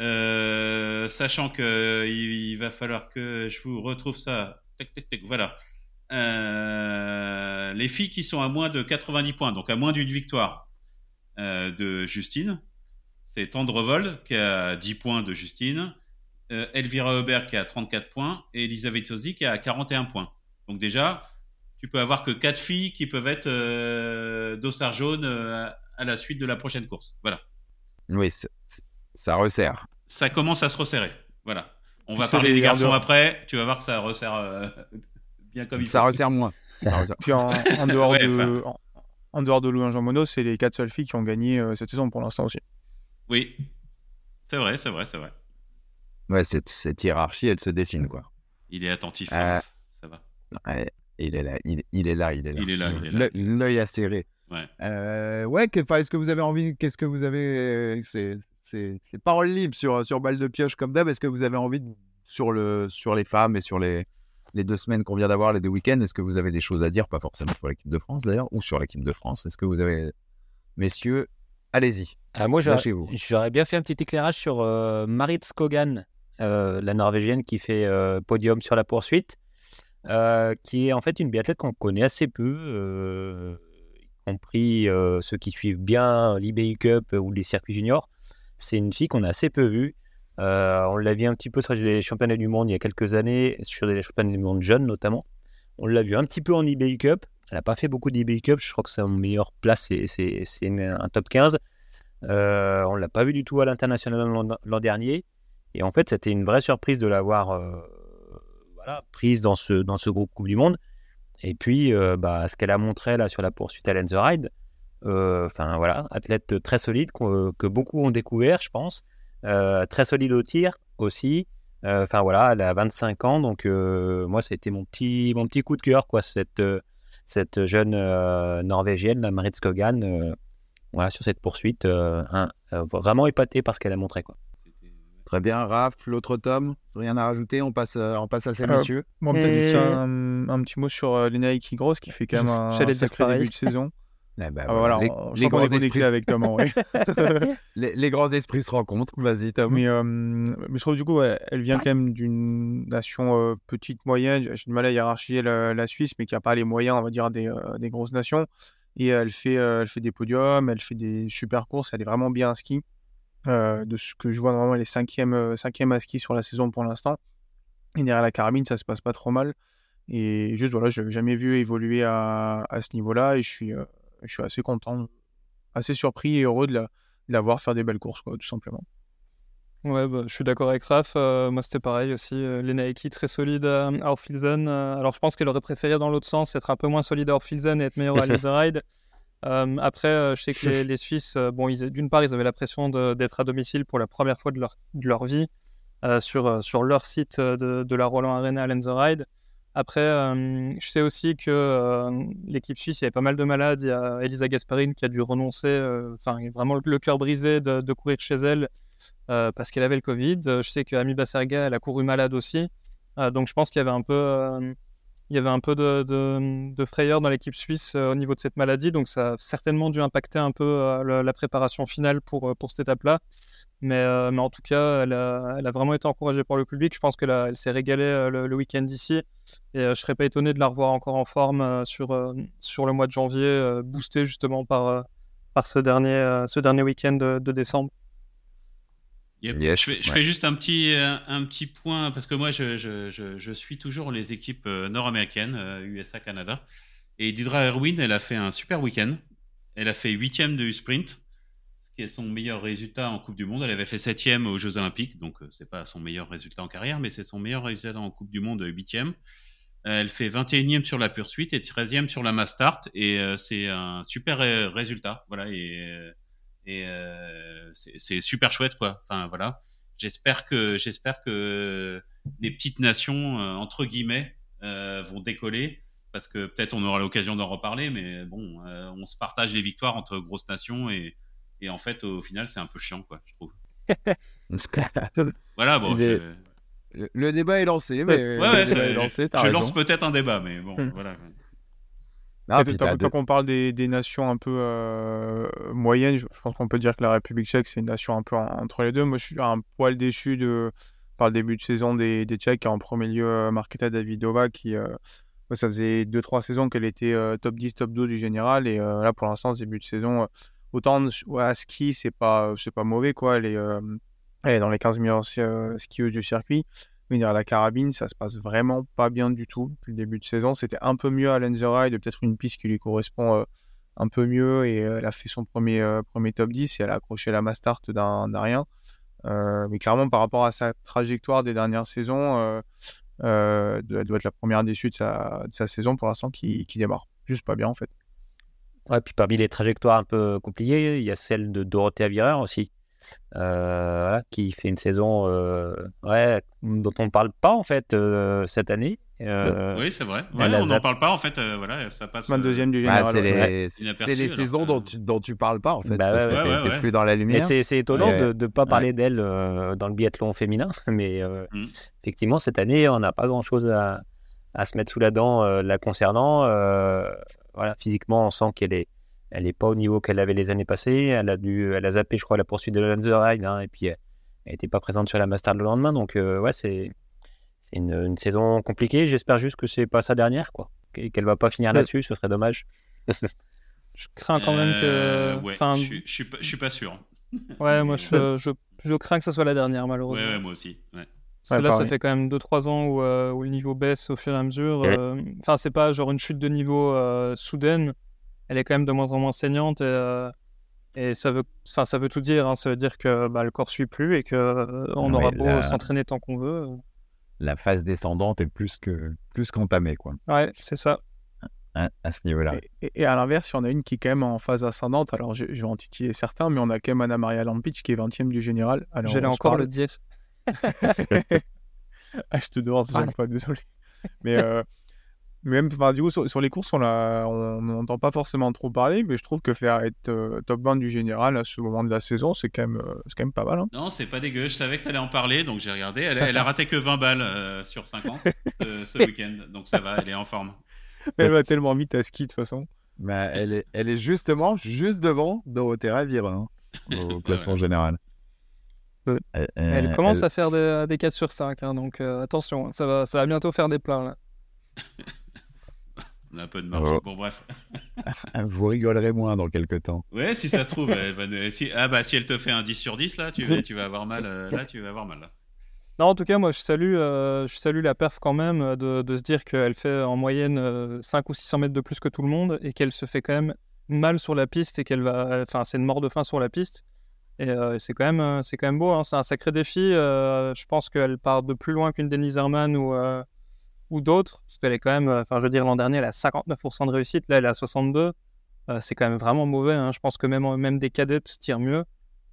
Euh, sachant que il, va falloir que je vous retrouve ça. voilà. Euh, les filles qui sont à moins de 90 points, donc à moins d'une victoire euh, de Justine, c'est Tendrevol qui a 10 points de Justine, Elvira Aubert qui a 34 points et Elisabeth Sosi qui a 41 points. Donc déjà, tu peux avoir que 4 filles qui peuvent être dossard jaune à la suite de la prochaine course. Voilà. Ça resserre. Ça commence à se resserrer. Voilà. On va parler des garçons après. Tu vas voir que ça resserre euh, bien comme il faut. Ça resserre moins. Puis en, dehors de, en, dehors de Louis Jean Monod, c'est les quatre seules filles qui ont gagné euh, cette saison pour l'instant aussi. Oui, c'est vrai, c'est vrai, c'est vrai. Ouais, cette, cette, hiérarchie, elle se dessine quoi. Il est attentif, euh, ça va. il est là, il, est là, il est là. Il est là, L'œil acéré. Ouais. Euh, ouais, est-ce que vous avez envie, qu'est-ce que vous avez, c'est c'est parole libre sur, sur balle de pioche comme d'hab. Est-ce que vous avez envie, sur, le, sur les femmes et sur les, les deux semaines qu'on vient d'avoir, les deux week-ends, est-ce que vous avez des choses à dire Pas forcément sur l'équipe de France d'ailleurs, ou sur l'équipe de France? Est-ce que vous avez. Messieurs, allez-y. Ah, moi, j'aurais bien fait un petit éclairage sur euh, Marit Skogan, euh, la Norvégienne qui fait euh, podium sur la poursuite, qui est en fait une biathlète qu'on connaît assez peu, y compris ceux qui suivent bien l'eBay Cup ou les circuits juniors. C'est une fille qu'on a assez peu vue. Euh, on l'a vu un petit peu sur les championnats du monde il y a quelques années, sur les championnats du monde jeunes notamment. On l'a vu un petit peu en eBay Cup. Elle n'a pas fait beaucoup d'eBay Cup. Je crois que sa meilleure place, c'est un top 15. Euh, on ne l'a pas vu du tout à l'international l'an dernier. Et en fait, c'était une vraie surprise de l'avoir euh, voilà, prise dans ce, dans ce groupe Coupe du Monde. Et puis, bah, ce qu'elle a montré là sur la poursuite à Lenz Ride, euh, enfin voilà, athlète très solide que beaucoup ont découvert, je pense. Euh, très solide au tir aussi. Euh, enfin voilà, elle a 25 ans, donc moi c'était mon petit mon petit coup de cœur quoi, cette cette jeune norvégienne, la Marit Skogan, voilà sur cette poursuite, vraiment épatée par ce qu'elle a montré quoi. Très bien, Raph, l'autre tome, rien à rajouter, on passe, on passe à ces messieurs. Moi, peut-être un, petit mot sur euh, Lena Gross qui fait quand même un, un sacré début de saison. Eh ben, ah, voilà, les, grands esprits avec Tom. les, grands esprits se rencontrent. Vas-y, Tom. Mais, euh, mais, je trouve du coup, elle vient quand même d'une nation euh, petite, moyenne. J'ai du mal à hiérarchiser la, Suisse, mais qui n'a pas les moyens, on va dire, des, euh, des grosses nations. Et elle fait, elle fait des podiums, elle fait des super courses. Elle est vraiment bien à ski. de ce que je vois, normalement, elle est cinquième, cinquième à ski sur la saison pour l'instant. Et derrière la carabine, ça se passe pas trop mal. Et juste, voilà, je n'avais jamais vu évoluer à, à ce niveau-là. Et je suis je suis assez content, assez surpris et heureux de la, voir faire des belles courses, quoi, tout simplement. Ouais, bah, je suis d'accord avec Raph. Euh, moi, c'était pareil aussi. Euh, Eki, très solide à, Orfilsen. Euh, alors, je pense qu'elle aurait préféré dans l'autre sens être un peu moins solide à Orfilsen et être meilleure à Ride. après, je sais que les, Suisses, bon, d'une part, ils avaient la pression d'être à domicile pour la première fois de leur, de leur vie sur, sur leur site de, de la Roland Arena à Ride. Après, euh, je sais aussi que euh, l'équipe suisse, il y avait pas mal de malades. Il y a Elisa Gasparine qui a dû renoncer, euh, enfin, vraiment le, cœur brisé de, courir chez elle parce qu'elle avait le Covid. Je sais que Ami Basserga, elle a couru malade aussi. donc, je pense qu'il y avait un peu il y avait un peu de, frayeur dans l'équipe suisse euh, au niveau de cette maladie, donc ça a certainement dû impacter un peu euh, la, préparation finale pour, euh, pour cette étape-là. Mais, mais, en tout cas, elle a, vraiment été encouragée par le public. Je pense qu'elle elle s'est régalée le, week-end d'ici. Et je ne serais pas étonné de la revoir encore en forme sur, sur le mois de janvier, boostée justement par, par ce dernier, ce dernier week-end de décembre je, fais, juste un petit, euh, un, petit point, parce que moi, je, je, je suis toujours les équipes euh, nord-américaines, USA, euh, Canada. Et Didra Erwin, elle a fait un super week-end. Elle a fait huitième de sprint, ce qui est son meilleur résultat en Coupe du Monde. Elle avait fait septième aux Jeux Olympiques, donc c'est pas son meilleur résultat en carrière, mais c'est son meilleur résultat en Coupe du Monde, huitième. Elle fait 21e sur la poursuite et 13e sur la mass start, et c'est un super résultat. Voilà, et et euh, c'est super chouette, quoi. Enfin, voilà. J'espère que, j'espère que les petites nations, euh, entre guillemets, euh, vont décoller parce que peut-être on aura l'occasion d'en reparler, mais bon, on se partage les victoires entre grosses nations et, et en fait, au final, c'est un peu chiant, quoi, je trouve. voilà, bon. Le, débat est lancé, mais je lance peut-être un débat, mais bon, tant, qu'on parle des, nations un peu euh, moyennes, je, pense qu'on peut dire que la République tchèque, c'est une nation un peu entre les deux. Moi, je suis un poil déçu de, par le début de saison des, des Tchèques. En premier lieu, euh, Marketa Davidova, qui, euh, ça faisait 2-3 saisons qu'elle était top 10, top 2 du général. Et là, pour l'instant, ce début de saison, autant à ski, c'est pas, pas mauvais, quoi. Elle est, elle est dans les 15 meilleures skieuses du circuit. Mais derrière la carabine, ça se passe vraiment pas bien du tout depuis le début de saison. C'était un peu mieux à Ride, peut-être une piste qui lui correspond un peu mieux. Et elle a fait son premier, premier top 10 et elle a accroché la Mastart d'un rien. mais clairement, par rapport à sa trajectoire des dernières saisons, elle doit être la première déçue de sa, de sa saison pour l'instant qui, qui démarre. Juste pas bien en fait. Ouais, puis parmi les trajectoires un peu compliquées, il y a celle de Dorothée Avireur aussi, euh, qui fait une saison euh, ouais, dont on ne parle pas en fait euh, cette année. oui, c'est vrai. on n'en parle pas en fait. voilà, ça passe. 22e du général. c'est les, les saisons dont tu, dont tu parles pas en fait. Bah, parce que plus dans la lumière. C'est étonnant de ne pas parler d'elle dans le biathlon féminin, mais mm. effectivement cette année on n'a pas grand chose à, à, se mettre sous la dent la concernant voilà, physiquement, on sent qu'elle est, elle est pas au niveau qu'elle avait les années passées. Elle a dû, elle a zappé, je crois, la poursuite de Lanzerheide, hein, et puis elle n'était pas présente sur la Master le lendemain. Donc, euh, ouais, c'est, c'est une, saison compliquée. J'espère juste que c'est pas sa dernière, quoi, qu'elle va pas finir là-dessus. Ce serait dommage. je crains quand même que. Euh, ouais, je, je, suis pas, je suis pas sûr. ouais, moi, je, je, je, crains que ce soit la dernière, malheureusement. Ouais, moi aussi. Ouais là, ça fait quand même 2-3 ans où, euh, où, le niveau baisse au fur et à mesure. Euh, enfin, c'est pas genre une chute de niveau euh, soudaine. Elle est quand même de moins en moins saignante et, et ça, veut, ça veut tout dire. Hein. Ça veut dire que bah, le corps suit plus et qu'on on aura beau s'entraîner tant qu'on veut. La phase descendante est plus que plus qu'entamée, quoi. Ouais, c'est ça. À, ce niveau-là. Et, à l'inverse, il y en a une qui est quand même en phase ascendante. Alors, je, vais en titiller certains, mais on a quand même Anna Maria Lampic qui est 20e du général. J'allais encore le dire. ah, je te demande chaque fois, désolé. Mais euh, même, enfin, du coup, sur, les courses, on n'entend pas forcément trop parler, mais je trouve que faire être euh, top 20 du général à ce moment de la saison, c'est quand même, euh, c'est quand même pas mal. Hein. Non, c'est pas dégueu. Je savais que tu allais en parler, donc j'ai regardé. Elle, elle, a raté que 20 balles sur 50 ce week-end, donc ça va, elle est en forme. Elle va tellement vite à ski de toute façon. Bah, elle, est, elle est justement juste devant Dorothée Ravire hein, au classement général. Elle commence à faire des, 4 sur 5, hein, donc euh, attention, ça va, ça va bientôt faire des plats. Là. On a un peu de marge. Oh. Bon, bref. Vous rigolerez moins dans quelques temps. Ouais, si ça se trouve, elle va... si... Ah bah, si elle te fait un 10 sur 10, là, tu vas, tu vas avoir mal. Euh, là, tu vas avoir mal. Là. Non, en tout cas, moi, je salue, euh, je salue la perf quand même de, de se dire qu'elle fait en moyenne 5 ou 600 mètres de plus que tout le monde et qu'elle se fait quand même mal sur la piste et qu'elle va. Enfin, c'est une mort de faim sur la piste. Et euh, c'est quand même, euh, c'est quand même beau. Hein. C'est un sacré défi. Euh, je pense qu'elle part de plus loin qu'une Denise Herman ou ou d'autres, parce qu'elle est quand même, enfin, je veux dire, l'an dernier, elle a 59% de réussite, là, elle est à 62. c'est quand même vraiment mauvais. Hein. Je pense que même, même des cadettes tirent mieux.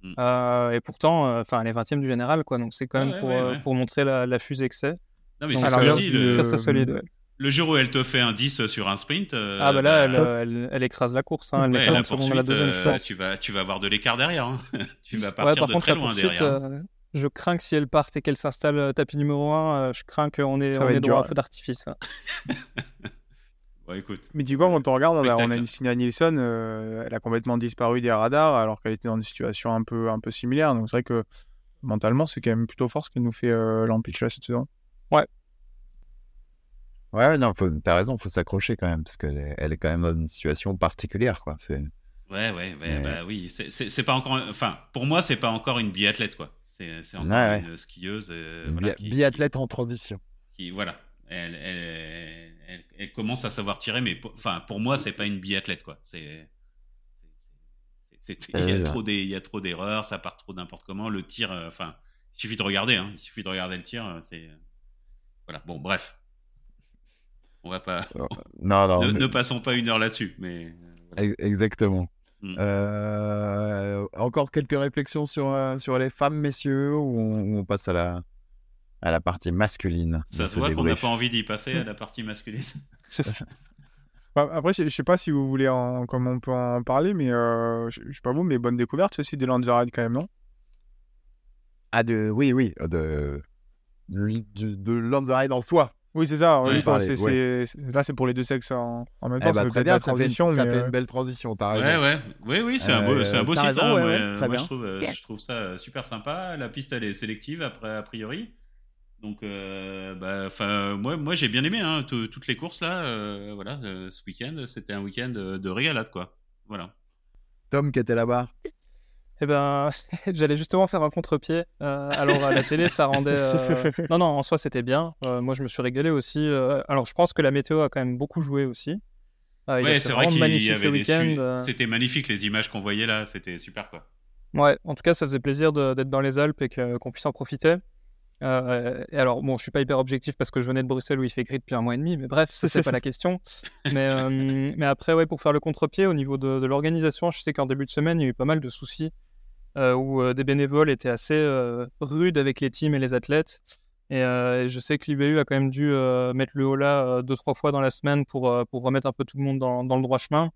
Mm. et pourtant, enfin, elle est 20e du général, quoi. Donc c'est quand même pour, pour montrer la, la fusée que c'est. Non, mais c'est. Le... Très, très solide. Le jour où elle te fait un 10 sur un sprint. Euh, ah, bah là, bah, elle, elle, écrase la course. Hein. Elle met la poursuite, la deuxième, je euh, tu, vas, tu vas avoir de l'écart derrière. Hein. tu vas partir de très loin derrière. Euh, je crains que si elle parte et qu'elle s'installe tapis numéro 1, je crains qu'on est, on est droit à feu d'artifice. Hein. bon, écoute. Mais du coup, quand on regarde, on a, on a une Sina Nielsen, elle a complètement disparu des radars alors qu'elle était dans une situation un peu, un peu similaire. Donc c'est vrai que mentalement, c'est quand même plutôt fort ce qu'elle nous fait euh, là cette saison. Ouais, Ouais, non, t'as raison, faut s'accrocher quand même, parce qu'elle est, elle est quand même dans une situation particulière, quoi. C'est... Ouais, ouais, ouais bah oui. C'est, c'est, pas encore. Enfin, pour moi, c'est pas encore une biathlète, quoi. C'est, encore une skieuse. Euh, biathlète en transition. Qui, voilà. Elle, elle, elle, commence à savoir tirer, mais enfin, pour moi, c'est pas une biathlète, quoi. C'est. Il y, a trop des, il y a trop d'erreurs, ça part trop n'importe comment. Le tir, euh, enfin, il suffit de regarder, hein, il suffit de regarder le tir. Euh, c'est voilà. Bon, bref. On va pas. non, non, ne, passons pas une heure là-dessus. Mais exactement. Hmm. Euh, encore quelques réflexions sur euh, sur les femmes, messieurs, ou on, passe à la à la partie masculine. Ça se voit qu'on n'a pas envie d'y passer à la partie masculine. Bah, après, je, sais pas si vous voulez en, comment on peut en parler, mais euh, je, sais pas vous, mais bonne découverte aussi de Lanzaride quand même, non? Ah, de, oui, oui, de, de, de en soi. Oui, c'est ça. là, c'est pour les deux sexes en, même temps. Eh ça bah, très bien, ça transition, fait, une, ça fait une belle transition. T'as raison. Ouais, ouais. Oui, oui, c'est un beau, c'est un beau site. Raison, hein, moi, je, trouve, je trouve ça super sympa. La piste, elle est sélective après, a priori. Donc, euh, bah, moi, moi j'ai bien aimé hein, toutes les courses là. Euh, voilà, euh, ce week-end, c'était un week-end de régalade, quoi. Voilà. Tom qui était là-bas. Eh ben, j'allais justement faire un contre-pied. alors à la télé, ça rendait. Non, non, en soi, c'était bien. moi, je me suis régalé aussi. alors, je pense que la météo a quand même beaucoup joué aussi. ouais, c'est vrai qu'il y avait des C'était magnifique les images qu'on voyait là. C'était super quoi. Ouais, en tout cas, ça faisait plaisir d'être dans les Alpes et qu'on puisse en profiter. Euh, et alors, bon, je suis pas hyper objectif parce que je venais de Bruxelles où il fait gris depuis un mois et demi, mais bref, ça, c'est pas la question. Mais, euh, mais après, ouais, pour faire le contre-pied, au niveau de, l'organisation, je sais qu'en début de semaine, il y a eu pas mal de soucis euh, où des bénévoles étaient assez rudes avec les teams et les athlètes. Et, je sais que l'IBU a quand même dû mettre le haut là deux, trois fois dans la semaine pour, pour remettre un peu tout le monde dans, le droit chemin.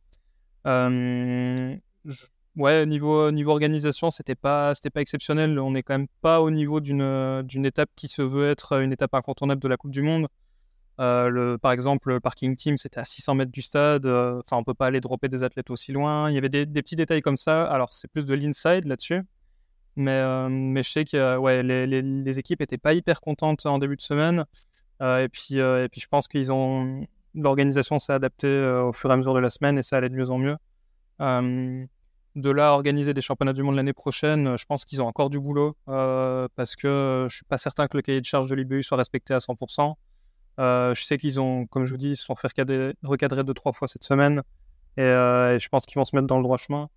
Ouais, niveau, niveau organisation, c'était pas, c'était pas exceptionnel. On n'est quand même pas au niveau d'une, d'une étape qui se veut être une étape incontournable de la Coupe du Monde. Euh, le, par exemple, le parking team, c'était à 600 mètres du stade. Euh, enfin, on peut pas aller dropper des athlètes aussi loin. Il y avait des, petits détails comme ça. Alors, c'est plus de l'inside là-dessus. Mais, euh, je sais que ouais, les, équipes étaient pas hyper contentes en début de semaine. et, puis, et puis, je pense qu'ils ont. L'organisation s'est adaptée au fur et à mesure de la semaine et ça allait de mieux en mieux de là à organiser des championnats du monde l'année prochaine, euh, je pense qu'ils ont encore du boulot euh, parce que je suis pas certain que le cahier de charge de l'IBU soit respecté à 100%. Euh, je sais qu'ils ont, comme je vous dis, se sont fait recadrer, deux trois fois cette semaine et, je pense qu'ils vont se mettre dans le droit chemin.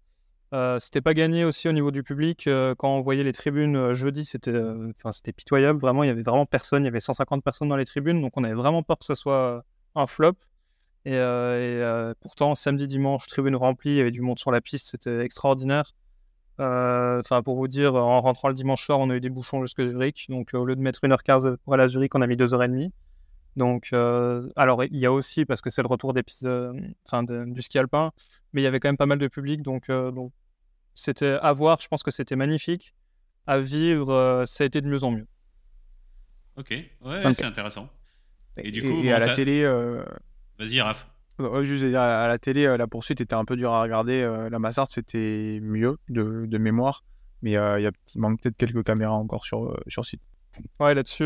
c'était pas gagné aussi au niveau du public. quand on voyait les tribunes jeudi, c'était, enfin, c'était pitoyable. Vraiment, il y avait vraiment personne. Il y avait 150 personnes dans les tribunes, donc on avait vraiment peur que ce soit un flop. Et, euh, euh, pourtant, samedi, dimanche, tribune remplie, il y avait du monde sur la piste, c'était extraordinaire. Euh, enfin, pour vous dire, en rentrant le dimanche soir, on a eu des bouchons jusqu'à Zurich. Donc, au lieu de mettre 1h15 pour aller à Zurich, on a mis 2h30. Donc, alors, il y a aussi, parce que c'est le retour des pistes, enfin, du ski alpin, mais il y avait quand même pas mal de public. Donc, donc c'était à voir. Je pense que c'était magnifique. À vivre, ça a été de mieux en mieux. Ok, ouais, c'est intéressant. Et, du coup, à la télé, Vas-y, Raph. juste dire, à la télé, euh, la poursuite était un peu dure à regarder. Euh, la Massart, c'était mieux de, mémoire. Mais euh, il, manque peut-être quelques caméras encore sur, sur site. Ouais, là-dessus,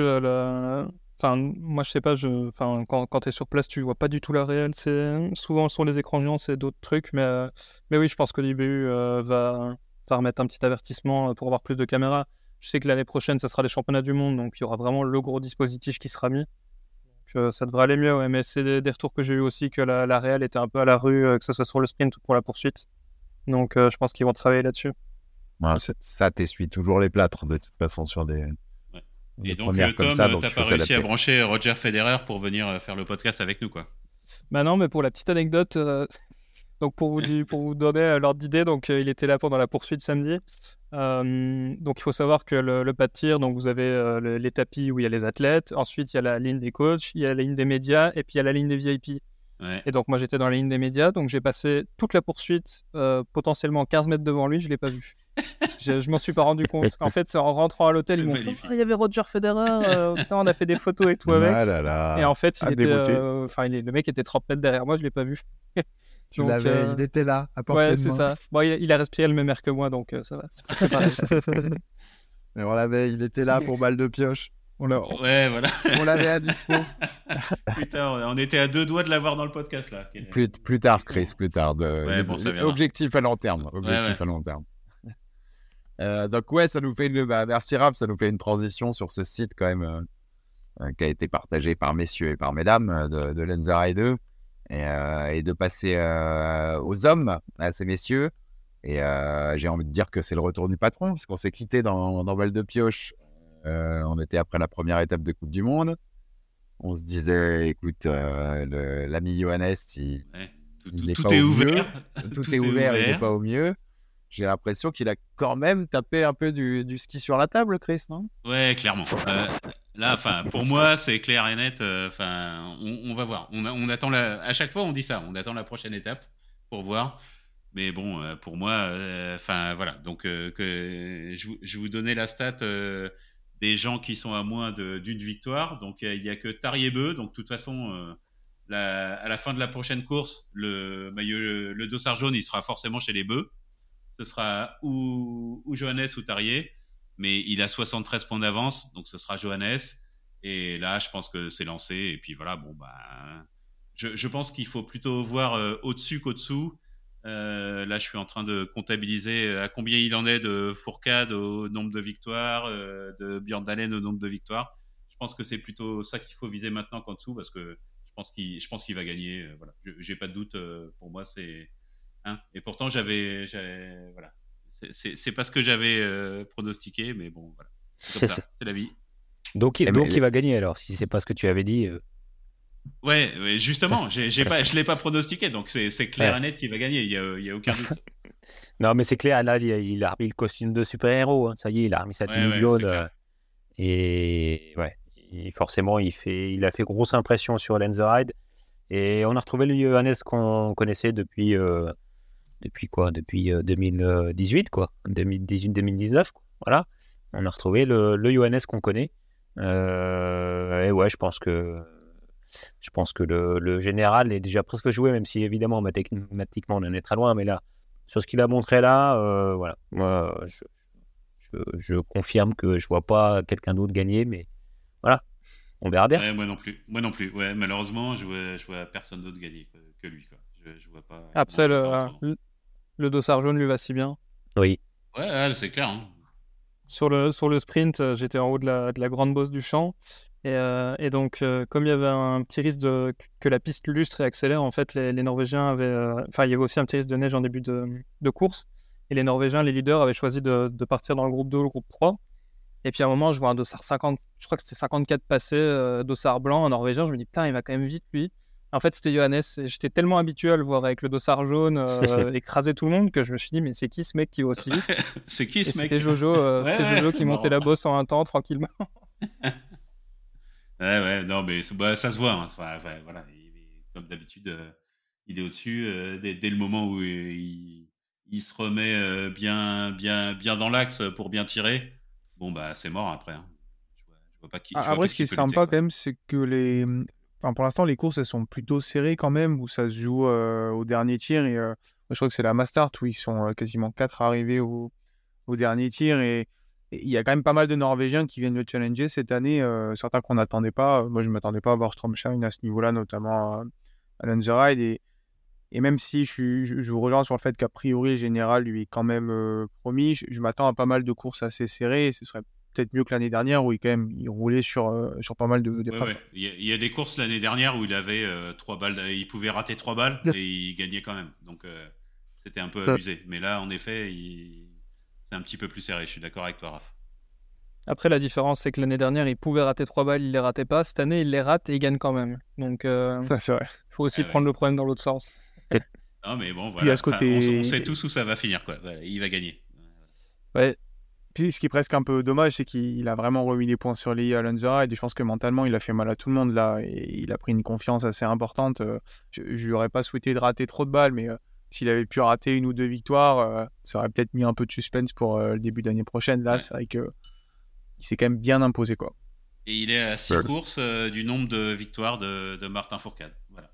enfin, moi, je sais pas, enfin, quand, quand tu es sur place, tu vois pas du tout la réelle. C'est souvent sur les écrans géants, c'est d'autres trucs. Mais, mais oui, je pense que l'IBU va... va remettre un petit avertissement pour avoir plus de caméras. Je sais que l'année prochaine, ça sera les championnats du monde, donc il y aura vraiment le gros dispositif qui sera mis ça devrait aller mieux. Mais c'est des, retours que j'ai eu aussi que la, la Real était un peu à la rue, euh, que ce soit sur le sprint ou pour la poursuite. Donc euh, je pense qu'ils vont travailler là-dessus. ça, t'essuie toujours les plâtres de toute façon sur des. Et donc, euh, Tom, t'as pas réussi à brancher Roger Federer pour venir faire le podcast avec nous, quoi Bah non, mais pour la petite anecdote, donc pour vous, pour vous donner l'ordre d'idée, donc il était là pendant la poursuite samedi. donc il faut savoir que le, pas de tir, donc vous avez les tapis où il y a les athlètes, ensuite il y a la ligne des coachs, il y a la ligne des médias et puis il y a la ligne des VIP. Et donc moi j'étais dans la ligne des médias, donc j'ai passé toute la poursuite potentiellement 15 mètres devant lui, je l'ai pas vu. Je, je m'en suis pas rendu compte. En fait, c'est en rentrant à l'hôtel, ils m'ont dit ah, il y avait Roger Federer, on a fait des photos et tout avec. Ah et en fait, il était, enfin le mec était 30 mètres derrière moi, je l'ai pas vu. Tu l'avais, euh, il était là, à portée Ouais, c'est ça. Bon, il, a respiré le même air que moi, donc euh, ça va. C'est pareil. Mais on l'avait, il était là pour balle de pioche. On ouais, voilà. on l'avait à dispo. Putain, on était à deux doigts de l'avoir dans le podcast là. Plus, plus tard, Chris, plus tard. De... Ouais, bon, ça objectif à long terme. Objectif à long terme. Euh, donc ouais, ça nous fait une. Bah, merci Raph, ça nous fait une transition sur ce site quand même qui a été partagé par messieurs et par mesdames de, de Lenza 2 euh, et, de passer euh, aux hommes, à ces messieurs. Et euh, j'ai envie de dire que c'est le retour du patron, parce qu'on s'est quitté dans, dans Val de Pioche. on était après la première étape de Coupe du Monde. On se disait, écoute, l'ami Johannes, il, tout, est, ouvert. Tout, est, ouvert, il n'est pas au mieux. J'ai l'impression qu'il a quand même tapé un peu du, ski sur la table, Chris, non? Ouais, clairement. Euh, là, enfin, pour moi, c'est clair et net. Euh, enfin, on, va voir. On, attend la... À chaque fois, on dit ça. On attend la prochaine étape pour voir. Mais bon, euh, pour moi, enfin voilà. Donc, que je, vous donnais la stat des gens qui sont à moins d'une victoire. Donc, il n'y a, que Tariebeu. Donc, de toute façon, à la fin de la prochaine course, le maillot, le dossard jaune, il sera forcément chez les bœufs ce sera ou, Johannes ou Tarier, mais il a 73 points d'avance, donc ce sera Johannes. Et là, je pense que c'est lancé. Et puis voilà, bon, bah, je, pense qu'il faut plutôt voir euh, au-dessus qu'au-dessous. Euh, là, je suis en train de comptabiliser euh, à combien il en est de Fourcade au nombre de victoires, de Björn Dalen au nombre de victoires. Je pense que c'est plutôt ça qu'il faut viser maintenant qu'en dessous parce que je pense qu'il, je va gagner. voilà, j'ai pas de doute. pour moi, c'est Hein. et pourtant, j'avais, voilà, c'est pas ce que j'avais euh, pronostiqué, mais bon, voilà, c'est la vie. Donc, il, eh, donc il va gagner alors, si c'est pas ce que tu avais dit. Euh. Ouais, justement, j'ai pas, je l'ai pas pronostiqué, donc c'est clair et net qu'il va gagner, il y a, y a, aucun doute. non, mais c'est clair, là, il a, remis le costume de super-héros, hein. ça y est, il a remis sa tenue jaune. Euh, et ouais, forcément, il, fait, il a fait grosse impression sur Ride Et on a retrouvé le Johannes qu'on connaissait depuis, depuis quoi? Depuis 2018, euh, quoi. 2018-2019, voilà. On a retrouvé le, le Johannes qu'on connaît. Euh, et ouais, je pense que je pense que le, le, général est déjà presque joué, même si évidemment mathématiquement on en est très loin. Mais là, sur ce qu'il a montré là, euh, voilà, moi je, je, je, confirme que je vois pas quelqu'un d'autre gagner, mais voilà, on verra bien. moi non plus, moi non plus. Ouais, malheureusement, je vois, je vois personne d'autre gagner que, lui. Quoi. Je, vois pas. Après le, le dossard jaune lui va si bien. Oui. Ouais, c'est clair. Hein. Sur, le, sur le sprint, euh, j'étais en haut de la, de la, grande bosse du champ. Et, euh, et donc, euh, comme il y avait un petit risque de, que la piste lustre et accélère, en fait, les, Norvégiens avaient. Enfin, il y avait aussi un petit risque de neige en début de, de course. Et les Norvégiens, les leaders, avaient choisi de, de, partir dans le groupe 2 ou le groupe 3. Et puis à un moment, je vois un dossard 50, je crois que c'était 54 passé, dossard blanc, un Norvégien. Je me dis, putain, il va quand même vite, lui. En fait, c'était Johannes. J'étais tellement habitué à le voir avec le dossard jaune euh, écraser tout le monde que je me suis dit, mais c'est qui ce mec qui va aussi C'est qui ce mec? C'était Jojo, euh, c'est Jojo qui montait la bosse en un temps tranquillement. ouais, ouais, non, mais bah, ça se voit. Hein. voilà, comme d'habitude, euh, il est au-dessus dès, le moment où il, se remet bien, bien, bien dans l'axe pour bien tirer. Bon, bah, c'est mort après. Hein. Qui. après, ce qui est sympa quand même, c'est que les, pour l'instant, les courses, elles sont plutôt serrées quand même, où ça se joue euh, au dernier tir. Et euh, je crois que c'est la Mastart où ils sont euh, quasiment quatre arrivés au, dernier tir. Et il y a quand même pas mal de Norvégiens qui viennent le challenger cette année, certains qu'on n'attendait pas. Moi, je ne m'attendais pas à voir Stromschein à ce niveau-là, notamment à, à Et, et même si je, vous rejoins sur le fait qu'a priori, le général lui est quand même promis, je, m'attends à pas mal de courses assez serrées. Ce serait peut-être mieux que l'année dernière où il quand même il roulait sur euh, sur pas mal de il, y a, des courses l'année dernière où il avait euh, trois balles il pouvait rater trois balles et il gagnait quand même. Donc euh, c'était un peu abusé. Mais là en effet c'est un petit peu plus serré. Je suis d'accord avec toi Raph. Après la différence c'est que l'année dernière il pouvait rater trois balles il les ratait pas. Cette année il les rate et il gagne quand même. Donc il faut aussi ah prendre le problème dans l'autre sens. Non mais bon voilà. on, sait tous où ça va finir quoi. Il va gagner. Ouais puis ce qui est presque un peu dommage, c'est qu'il a vraiment remis les points sur les à et je pense que mentalement, il a fait mal à tout le monde là et il a pris une confiance assez importante. Euh, je, lui aurais pas souhaité de rater trop de balles, mais euh, s'il avait pu rater une ou deux victoires, euh, ça aurait peut-être mis un peu de suspense pour le début d'année prochaine. Là, c'est vrai que il s'est quand même bien imposé quoi. Et il est à six courses du nombre de victoires de, Martin Fourcade. Voilà.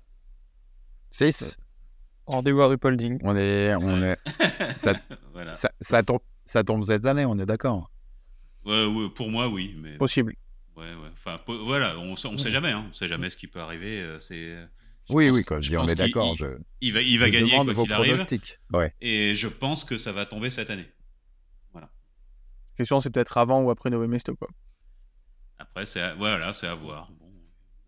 6 Rendez-vous à Rupolding. On est, on est, ça, voilà. ça, ça, tombe, ça tombe cette année, on est d'accord ouais, Pour moi, oui. Mais... Possible. Ouais, ouais. Enfin, voilà, on ne sait jamais. Hein. On sait jamais ce qui peut arriver. Euh, c'est. Oui, oui, quand je, dis on est d'accord. Je... Il, va, il va gagner quoi qu'il arrive. Ouais. Et je pense que ça va tomber cette année. Voilà. La question, c'est peut-être avant ou après Nové Mesto, quoi. Après, c'est voilà, c'est à voir. Bon,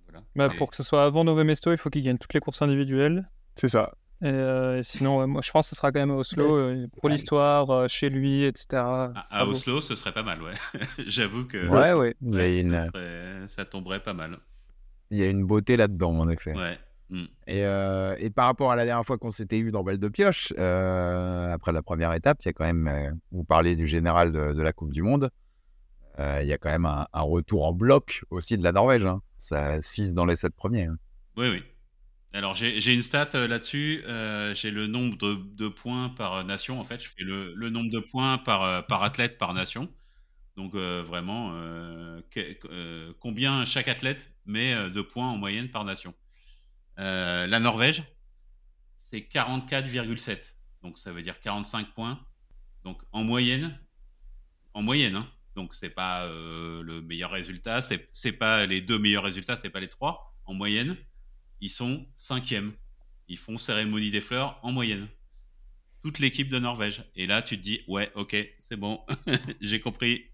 voilà. bah, Pour que ce soit avant Nové Mesto, il faut qu'il gagne toutes les courses individuelles. C'est ça. Euh, sinon, moi, je pense que ce sera quand même à Oslo, euh, pour l'histoire, euh, chez lui, etc. À, Oslo, ce serait pas mal, ouais. J'avoue que ouais, ouais. ça, tomberait pas mal. Il y a une beauté là-dedans, en effet. Ouais. Mm. Et, et, par rapport à la dernière fois qu'on s'était eu dans Balle de Pioche, après la première étape, il y a quand même, vous parlez du général de, la Coupe du Monde, il y a quand même un, retour en bloc aussi de la Norvège. Hein. Ça 6 dans les 7 premiers. Hein. Oui, oui. Alors j'ai une stat là-dessus, j'ai le nombre de, points par nation en fait, je fais le, nombre de points par, par athlète par nation. Donc vraiment, combien chaque athlète met de points en moyenne par nation La Norvège, c'est 44,7. Donc ça veut dire 45 points. Donc en moyenne, en moyenne, hein, donc c'est pas le meilleur résultat, c'est pas les deux meilleurs résultats, c'est pas les trois. En moyenne, ils sont cinquièmes. Ils font cérémonie des fleurs en moyenne. Toute l'équipe de Norvège. Et là, tu te dis, ouais, ok, c'est bon, j'ai compris.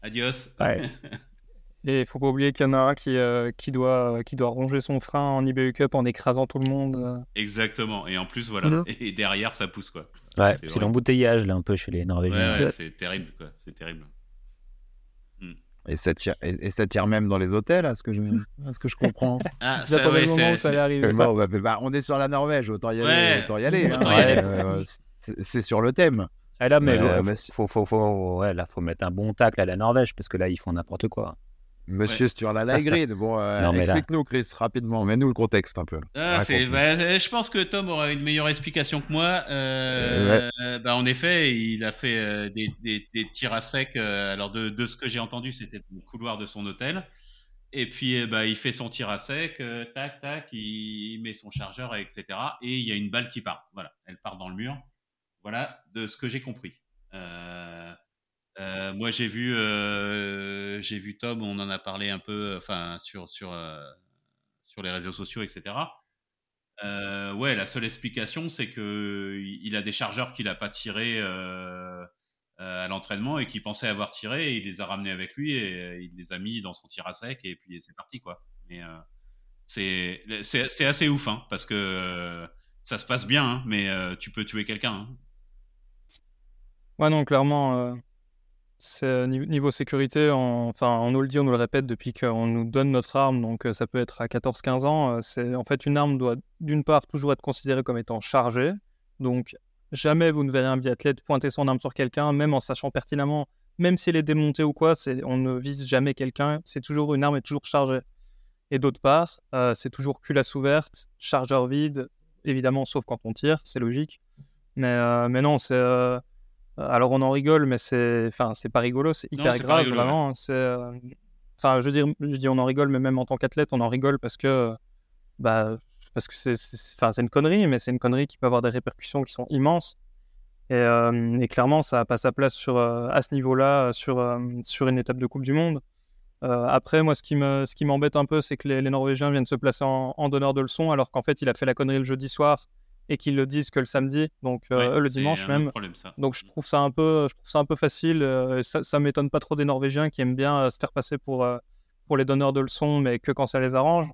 Adios. Et il faut pas oublier qu'il y en a un qui, euh, qui, doit, qui doit ronger son frein en IBU Cup en écrasant tout le monde. Euh. Exactement. Et en plus, voilà. Mhm. Et derrière, ça pousse, quoi. Ouais, c'est l'embouteillage, là, un peu chez les Norvégiens. Ouais, c'est terrible, quoi. C'est terrible. Et ça, tire, et, ça tire même dans les hôtels, à ce que je, ce que je comprends. ah, ça, ouais, moment ça arriver. Bah, bah, on est sur la Norvège, autant y aller. Autant y aller, hein. euh, c'est sur le thème. Ah, là, mais, euh, faut, faut, faut, ouais, là, faut mettre un bon tacle à la Norvège parce que là, ils font n'importe quoi. Monsieur Sturla Ligrid, bon, euh, explique-nous, Chris, rapidement, mets-nous le contexte un peu. Ah, bah, je pense que Tom aura une meilleure explication que moi. Euh, bah, en effet, il a fait euh, des, des, des, tirs à sec. alors, de, de, ce que j'ai entendu, c'était le couloir de son hôtel. Et puis, bah, il fait son tir à sec, tac, tac, il, met son chargeur, etc. Et il y a une balle qui part. Voilà, elle part dans le mur. Voilà, de ce que j'ai compris. Euh, euh, moi, j'ai vu, euh, j'ai vu Tom, on en a parlé un peu, enfin sur sur euh, sur les réseaux sociaux, etc. ouais, la seule explication, c'est que il a des chargeurs qu'il a pas tirés à l'entraînement et qu'il pensait avoir tiré, et il les a ramenés avec lui et il les a mis dans son tir à sec et puis c'est parti quoi. Mais c'est c'est assez ouf hein, parce que ça se passe bien, hein, mais tu peux tuer quelqu'un. Hein. Ouais, non, clairement, niveau sécurité, on, enfin, on nous le dit, on nous le répète depuis qu'on nous donne notre arme, donc euh, ça peut être à 14-15 ans. Euh, c'est en fait une arme doit d'une part toujours être considérée comme étant chargée, donc jamais vous ne verrez un biathlète pointer son arme sur quelqu'un, même en sachant pertinemment, même si elle est démontée ou quoi, c'est, on ne vise jamais quelqu'un, c'est toujours une arme est toujours chargée. Et d'autre part, c'est toujours culasse ouverte, chargeur vide, évidemment, sauf quand on tire, c'est logique. Mais, mais non, c'est alors on en rigole, mais c'est, enfin, c'est pas rigolo, c'est hyper grave, vraiment. Hein, c'est, euh, enfin, je veux dire, je dis on en rigole, mais même en tant qu'athlète, on en rigole parce que, bah, parce que c'est, enfin, c'est une connerie, mais c'est une connerie qui peut avoir des répercussions qui sont immenses. Et, euh, et clairement, ça n'a pas sa place sur, euh, à ce niveau-là, sur, sur une étape de Coupe du Monde. après, moi, ce qui, me, ce qui m'embête un peu, c'est que les, Norvégiens viennent se placer en, en, donneur de leçons, alors qu'en fait, il a fait la connerie le jeudi soir et qu'ils le disent que le samedi, donc euh, le dimanche même. donc je trouve ça un peu, je trouve ça un peu facile. Euh, ça, ça m'étonne pas trop des Norvégiens qui aiment bien euh, se faire passer pour pour les donneurs de leçons, mais que quand ça les arrange.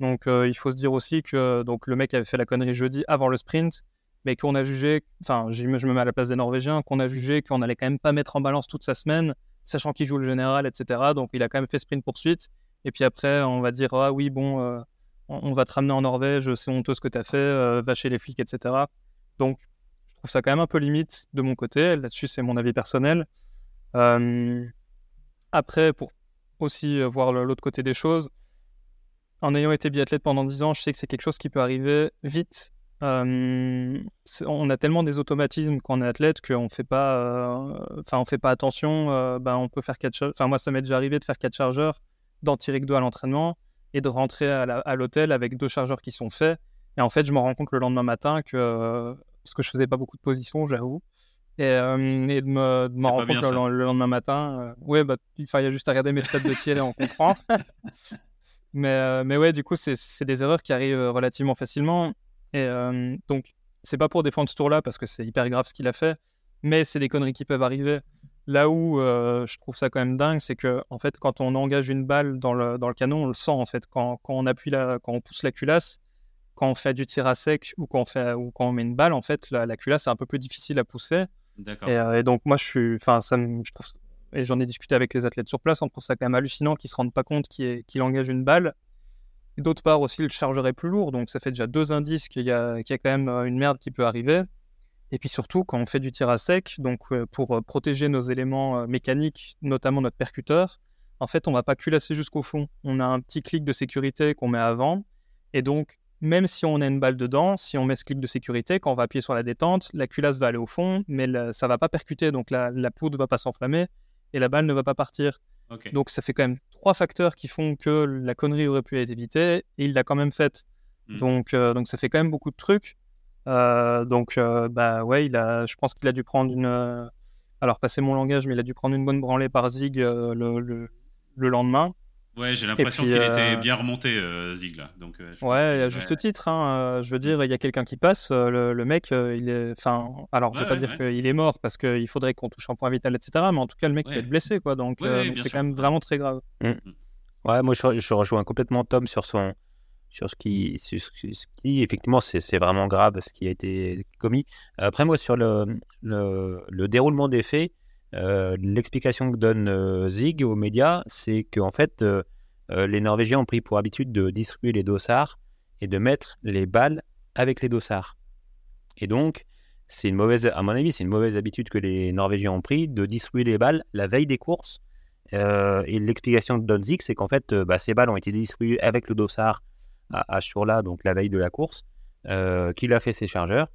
Donc il faut se dire aussi que donc le mec avait fait la connerie jeudi avant le sprint, mais qu'on a jugé, enfin je me mets à la place des Norvégiens, qu'on a jugé qu'on allait quand même pas mettre en balance toute sa semaine, sachant qu'il joue le général, etc. Donc il a quand même fait sprint poursuite. Et puis après on va dire ah oui bon on, va te ramener en Norvège, c'est honteux ce que tu as fait, euh, va chez les flics, etc. Donc, je trouve ça quand même un peu limite de mon côté. Là-dessus, c'est mon avis personnel. Euh, après, pour aussi euh, voir l'autre côté des choses, en ayant été biathlète pendant 10 ans, je sais que c'est quelque chose qui peut arriver vite. on a tellement des automatismes quand on est athlète qu'on fait pas, enfin on fait pas attention. ben on peut faire quatre, enfin moi ça m'est déjà arrivé de faire quatre chargeurs d'anti-rigdo à l'entraînement et de rentrer à l'hôtel avec deux chargeurs qui sont faits. Et en fait, je me rends compte le lendemain matin que, parce que je faisais pas beaucoup de positions, j'avoue, et, euh, et, de me, de rendre compte le, lendemain matin, euh, ouais, bah, il fallait juste regarder mes stats de tir et on comprend. mais, euh, mais ouais, du coup, c'est des erreurs qui arrivent relativement facilement. Et donc, c'est pas pour défendre ce tour-là parce que c'est hyper grave ce qu'il a fait, mais c'est des conneries qui peuvent arriver. Là où euh, je trouve ça quand même dingue, c'est que en fait, quand on engage une balle dans le, dans le canon, on le sent en fait. Quand, quand, on appuie la, quand on pousse la culasse, quand on fait du tir à sec ou quand on, fait, ou quand on met une balle, en fait, la, la culasse est un peu plus difficile à pousser. D'accord. Et, euh, donc moi, je suis, enfin, ça, je trouve, et j'en ai discuté avec les athlètes sur place, on trouve ça quand même hallucinant qu'ils se rendent pas compte qu'il engage une balle. d'autre part aussi, le chargeur est plus lourd, donc ça fait déjà deux indices qu'il y, y a quand même une merde qui peut arriver. Et puis surtout, quand on fait du tir à sec, donc pour protéger nos éléments mécaniques, notamment notre percuteur, en fait, on va pas culasser jusqu'au fond. On a un petit clic de sécurité qu'on met avant. Et donc, même si on a une balle dedans, si on met ce clic de sécurité, quand on va appuyer sur la détente, la culasse va aller au fond, mais ça ça va pas percuter, donc la, la poudre va pas s'enflammer et la balle ne va pas partir. Donc ça fait quand même trois facteurs qui font que la connerie aurait pu être évitée et il l'a quand même faite. Hmm. Donc, euh, donc ça fait quand même beaucoup de trucs. Euh, donc euh, bah ouais, il a, je pense qu'il a dû prendre une, alors passer mon langage, mais il a dû prendre une bonne branlée par Zig le, le lendemain. Ouais, j'ai l'impression qu'il était euh, bien remonté, euh, Zig, là. Donc, euh, ouais, à juste titre. Hein, je veux dire, il y a quelqu'un qui passe, le, mec, il est. Enfin, alors, je ne vais pas dire qu'il est mort parce qu'il faudrait qu'on touche un point vital, etc. Mais en tout cas, le mec peut être blessé, quoi. Donc, c'est quand même vraiment très grave. Mm. Ouais, moi, je, rejoins complètement Tom sur son. Sur ce qui, ce qui effectivement, c'est vraiment grave ce qui a été commis. Après, moi, sur le, le, le déroulement des faits, euh, l'explication que donne euh, Zig aux médias, c'est qu'en fait, euh, les Norvégiens ont pris pour habitude de distribuer les dossards et de mettre les balles avec les dossards. Et donc, c'est une mauvaise, à mon avis, c'est une mauvaise habitude que les Norvégiens ont pris de distribuer les balles la veille des courses. et l'explication de Zig, c'est qu'en fait, bah, ces balles ont été distribuées avec le dossard à, Surla, donc la veille de la course, qu'il a fait ses chargeurs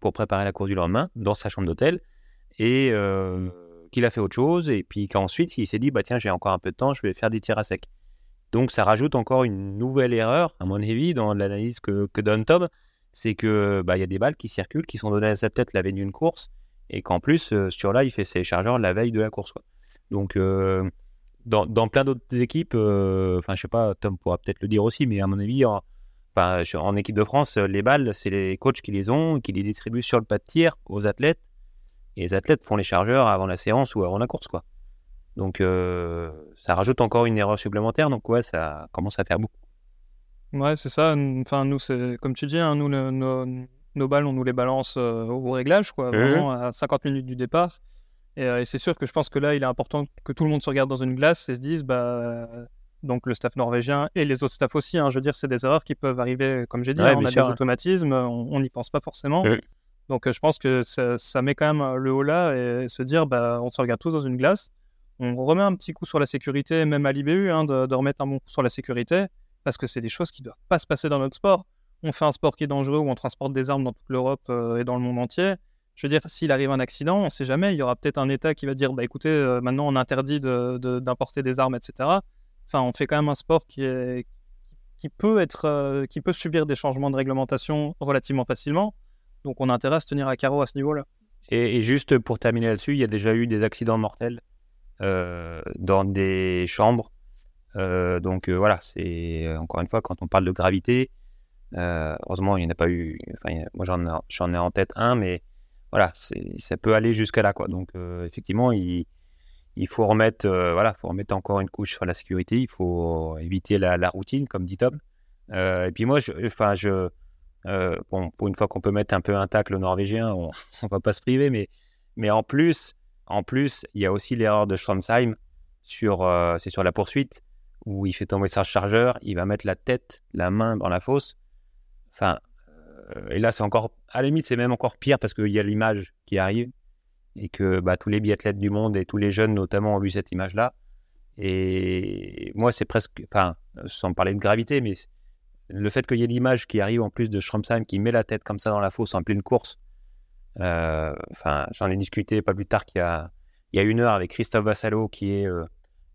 pour préparer la course du lendemain dans sa chambre d'hôtel. Et qu'il a fait autre chose et puis qu'ensuite il s'est dit bah tiens j'ai encore un peu de temps je vais faire des tirs à sec donc ça rajoute encore une nouvelle erreur à mon avis dans l'analyse que, donne Tom c'est que bah y a des balles qui circulent qui sont données à sa tête la veille d'une course et qu'en plus euh, sur là il fait ses chargeurs la veille de la course quoi. donc euh, dans, dans, plein d'autres équipes euh, enfin je sais pas Tom pourra peut-être le dire aussi mais à mon avis en, enfin, en équipe de France les balles c'est les coachs qui les ont qui les distribuent sur le pas de tir aux athlètes et les athlètes font les chargeurs avant la séance ou avant la course, quoi. Donc, euh, ça rajoute encore une erreur supplémentaire. Donc, ouais, ça commence à faire beaucoup. Ouais, c'est ça. Enfin, nous, c'est comme tu dis, hein, nous, nos, balles, on nous les balance euh, au réglage, quoi, vraiment à 50 minutes du départ. Euh, et, c'est sûr que je pense que là, il est important que tout le monde se regarde dans une glace et se dise, bah, donc le staff norvégien et les autres staffs aussi. Hein, je veux dire, c'est des erreurs qui peuvent arriver, comme j'ai dit, hein, on a des automatismes, on n'y pense pas forcément. Donc je pense que ça, met quand même le haut là et se dire bah, on se regarde tous dans une glace, on remet un petit coup sur la sécurité, même à l'IBU, hein, de, remettre un bon coup sur la sécurité, parce que c'est des choses qui ne doivent pas se passer dans notre sport. On fait un sport qui est dangereux où on transporte des armes dans toute l'Europe euh, et dans le monde entier. Je veux dire, s'il arrive un accident, on ne sait jamais, il y aura peut-être un État qui va dire bah écoutez, euh, maintenant on interdit d'importer des armes, etc. Enfin, on fait quand même un sport euh, qui peut subir des changements de réglementation relativement facilement. Donc on a intérêt à se tenir à carreau à ce niveau-là. Et, juste pour terminer là-dessus, il y a déjà eu des accidents mortels euh, dans des chambres. Donc voilà, c'est encore une fois quand on parle de gravité. heureusement, il n'y en a pas eu. Moi, j'en ai, en tête un, mais voilà, ça peut aller jusqu'à là, quoi. Donc effectivement, il, faut remettre, voilà, faut remettre encore une couche sur la sécurité. Il faut éviter la, la routine, comme dit Tom. et puis moi, enfin, je euh, pour une fois qu'on peut mettre un peu un tacle norvégien, on ne va pas se priver, mais, mais en plus, en plus, il y a aussi l'erreur de Stromsheim sur, euh, c'est sur la poursuite où il fait tomber sa chargeur, il va mettre la tête, la main dans la fosse. Enfin, euh, et là, c'est encore, à la limite, c'est même encore pire parce qu'il y a l'image qui arrive et que bah, tous les biathlètes du monde et tous les jeunes notamment ont vu cette image-là. Et moi, c'est presque, enfin, sans parler de gravité, mais le fait qu'il y ait l'image qui arrive en plus de Schromsheim qui met la tête comme ça dans la fosse en pleine course, euh, j'en ai discuté pas plus tard qu'il y a, une heure avec Christophe Vassalo, qui est euh,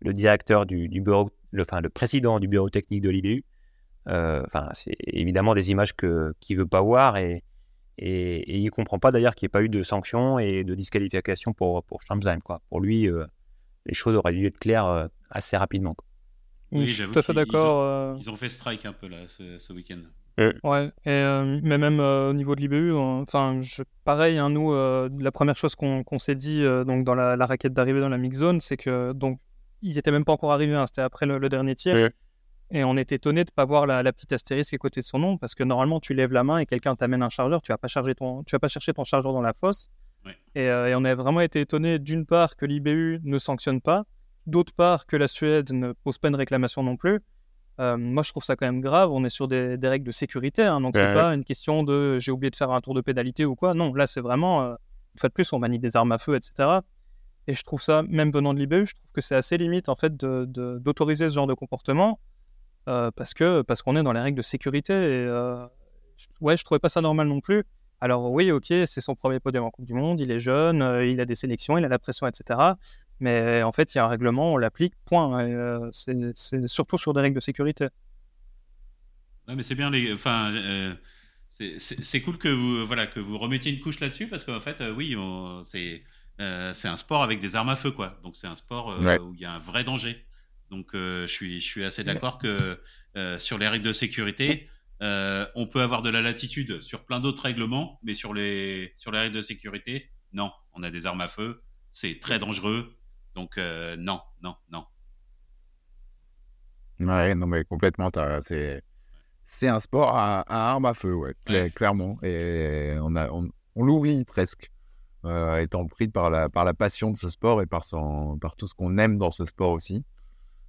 le directeur du, bureau, enfin, le président du bureau technique de l'IBU. Euh, enfin, c'est évidemment des images que qu'il veut pas voir et, et, il comprend pas d'ailleurs qu'il n'y ait pas eu de sanctions et de disqualification pour pour Quoi. Pour lui, les choses auraient dû être claires assez rapidement. Oui, je suis tout à fait d'accord. Euh. Ils, ont fait strike un peu là ce, week-end. Ouais, et, euh, mais même euh, au niveau de l'IBU, enfin, pareil, hein, nous, la première chose qu'on s'est dit donc dans la, raquette d'arrivée dans la mix zone, c'est que donc ils étaient même pas encore arrivés, hein, c'était après le, dernier tir, et on était étonné de pas voir la, petite astérisque à côté de son nom, parce que normalement tu lèves la main et quelqu'un t'amène un chargeur, tu vas pas charger ton, tu vas pas chercher ton chargeur dans la fosse, et, et, on a vraiment été étonné d'une part que l'IBU ne sanctionne pas, d'autre part que la Suède ne pose pas une réclamation non plus. moi, je trouve ça quand même grave. On est sur des, règles de sécurité, hein, donc c'est pas une question de j'ai oublié de faire un tour de pédalité ou quoi. Non, là, c'est vraiment, une fois de plus, on manie des armes à feu, etc. Et je trouve ça, même venant de l'IBU, je trouve que c'est assez limite en fait d'autoriser ce genre de comportement parce que parce qu'on est dans les règles de sécurité. Et, ouais, je trouvais pas ça normal non plus. Alors oui, ok, c'est son premier podium en Coupe du Monde, il est jeune, il a des sélections, il a la pression, etc. Mais en fait, il y a un règlement, on l'applique, point. c'est surtout sur des règles de sécurité. Ouais, mais c'est bien, les... enfin, c'est cool que vous, voilà, que vous remettiez une couche là-dessus parce qu'en fait, oui, c'est euh, c'est un sport avec des armes à feu, quoi. Donc c'est un sport euh, où il y a un vrai danger. Donc euh, je, suis, je suis assez d'accord que sur les règles de sécurité, on peut avoir de la latitude sur plein d'autres règlements, mais sur les, sur les règles de sécurité, non. On a des armes à feu, c'est très dangereux. Donc non, non, non. Ouais, non, mais complètement, c'est c'est un sport à, armes à feu, ouais, clairement. Et on, a, on l'oublie presque. Euh, étant pris par la, par la passion de ce sport et par, son, par tout ce qu'on aime dans ce sport aussi.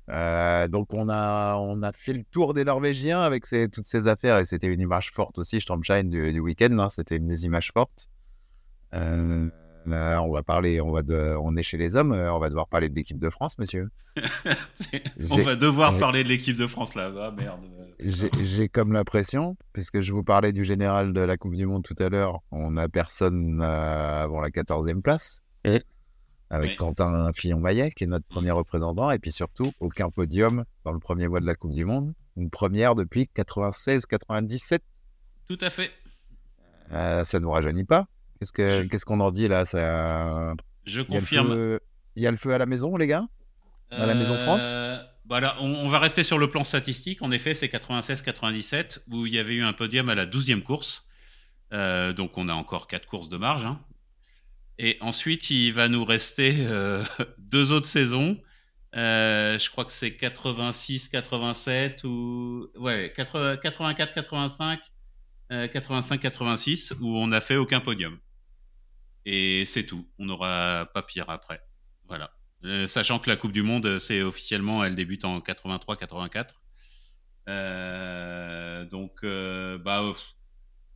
Euh, donc on a, on a fait le tour des Norvégiens avec toutes ces affaires et c'était une image forte aussi, Stormshine du, du week-end, hein, c'était une des images fortes. Euh, on va parler, on, va de, on est chez les hommes, on va devoir parler de l'équipe de France, monsieur. on va devoir parler de l'équipe de France là, ah, merde. J'ai comme l'impression, puisque je vous parlais du général de la Coupe du Monde tout à l'heure, on n'a personne euh, avant la 14e place. Et avec Quentin Fillon-Maillet, qui est notre premier représentant, et puis surtout, aucun podium dans le premier mois de la Coupe du Monde. Une première depuis 96-97. Tout à fait. Euh, ça ne nous rajeunit pas. Qu'est-ce qu'on en dit là? Ça... Je confirme. Il y, a le feu à la maison, les gars? À la Maison France? euh, voilà, on, va rester sur le plan statistique. En effet, c'est 96-97 où il y avait eu un podium à la 12e course. Euh, donc on a encore quatre courses de marge. Hein. Et ensuite, il va nous rester euh, deux autres saisons. Euh, je crois que c'est 86-87 ou ouais 84-85, 85-86 où on n'a fait aucun podium. Et c'est tout. On n'aura pas pire après. Voilà. Euh, sachant que la Coupe du Monde, c'est officiellement, elle débute en 83-84. Euh, donc, bah,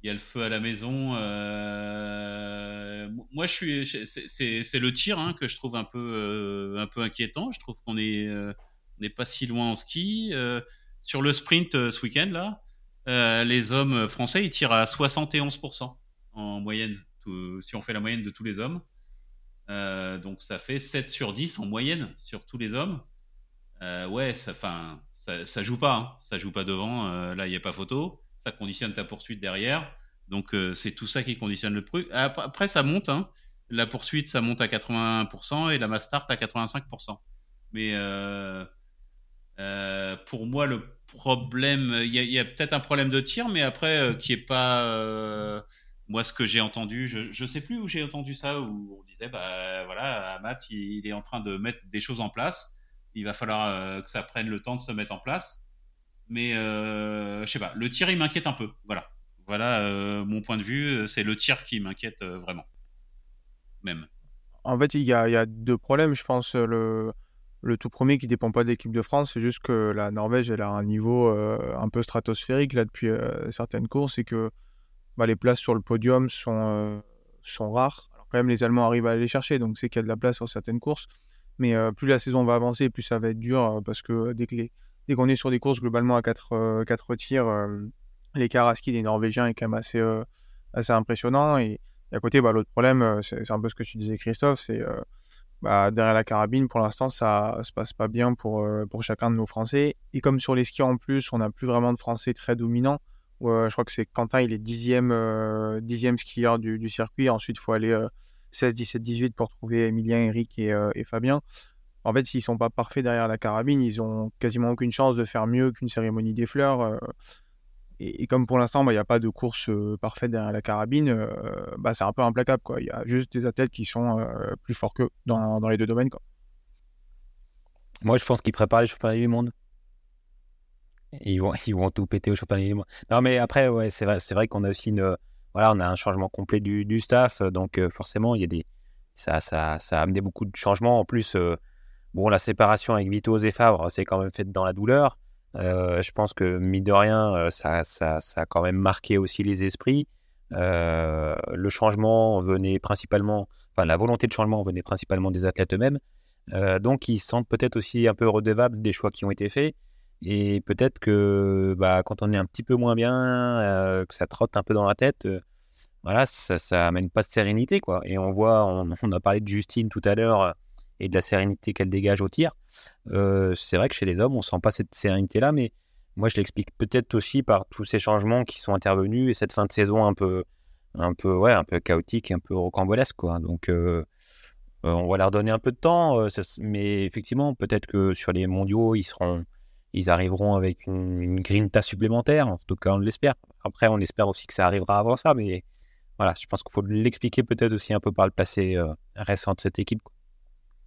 il y a le feu à la maison. moi, je suis, c'est le tir hein, que je trouve un peu, un peu inquiétant. Je trouve qu'on est, n'est pas si loin en ski. sur le sprint ce week-end là, les hommes français ils tirent à 71% en moyenne. si on fait la moyenne de tous les hommes. Euh, donc ça fait 7 sur 10 en moyenne sur tous les hommes. Euh, ouais, ça, ça, ça joue pas. Hein. Ça joue pas devant. Euh, là, il n'y a pas photo. Ça conditionne ta poursuite derrière. Donc c'est tout ça qui conditionne le truc. Après, ça monte. Hein. La poursuite, ça monte à 80% et la mass start à 85%. Mais pour moi, le problème, il y a, a peut-être un problème de tir, mais après, qui est pas moi, ce que j'ai entendu, je ne sais plus où j'ai entendu ça, où on disait, bah voilà, Matt, il, est en train de mettre des choses en place. Il va falloir euh, que ça prenne le temps de se mettre en place. Mais euh, je sais pas, le tir, il m'inquiète un peu. Voilà. Voilà euh, mon point de vue, c'est le tir qui m'inquiète euh, vraiment. Même. En fait, il y a, deux problèmes, je pense. Le, le tout premier qui dépend pas de l'équipe de France, c'est juste que la Norvège, elle a un niveau un peu stratosphérique là depuis certaines courses et que bah, les places sur le podium sont, euh, rares. Quand même, les Allemands arrivent à aller chercher, donc c'est qu'il y a de la place sur certaines courses. Mais euh, plus la saison va avancer, plus ça va être dur euh, parce que dès dès qu'on est sur des courses globalement à 4, 4 tirs, l'écart à ski des Norvégiens est quand même assez, assez impressionnant. Et, à côté, bah, l'autre problème, c'est un peu ce que tu disais, Christophe, c'est bah, derrière la carabine, pour l'instant, ça se passe pas bien pour, pour chacun de nos Français. Et comme sur les skis en plus, on n'a plus vraiment de Français très dominants, je crois que c'est Quentin, il est dixième, euh, dixième skieur du, circuit. Ensuite, il faut aller 16, 17, 18 pour trouver Emilien, Eric euh, et, Fabien. En fait, s'ils sont pas parfaits derrière la carabine, ils ont quasiment aucune chance de faire mieux qu'une cérémonie des fleurs. Euh. et, comme pour l'instant, bah, il n'y a pas de course parfaite derrière la carabine, bah, c'est un peu implacable. Il y a juste des athlètes qui sont plus forts qu'eux dans, dans, les deux domaines. Quoi. Moi, je pense qu'ils préparent les championnats du monde. Ils vont, ils vont tout péter au championnat Non, mais après, ouais, c'est vrai, vrai qu'on a aussi une, voilà, on a un changement complet du, du staff, donc euh, forcément, y a des, ça, ça, ça a amené beaucoup de changements. En plus, euh, bon, la séparation avec Vito et Favre, c'est quand même fait dans la douleur. je pense que, mine de rien, ça, ça, ça, a quand même marqué aussi les esprits. le changement venait principalement, enfin, la volonté de changement venait principalement des athlètes eux-mêmes. donc, ils se sentent peut-être aussi un peu redevables des choix qui ont été faits. Et peut-être que bah, quand on est un petit peu moins bien, que ça trotte un peu dans la tête, voilà, ça, ça amène pas de sérénité, quoi. Et on voit, on, a parlé de Justine tout à l'heure euh, et de la sérénité qu'elle dégage au tir. Euh, c'est vrai que chez les hommes, on sent pas cette sérénité-là, mais moi, je l'explique peut-être aussi par tous ces changements qui sont intervenus et cette fin de saison un peu, un peu, ouais, un peu chaotique, un peu rocambolesque. Donc, euh, on va leur donner un peu de temps, mais effectivement, peut-être que sur les mondiaux, ils seront, ils arriveront avec une, une grinta supplémentaire. En tout cas, on l'espère. Après, on espère aussi que ça arrivera avant ça, mais voilà, je pense qu'il faut l'expliquer peut-être aussi un peu par le passé euh, récent de cette équipe.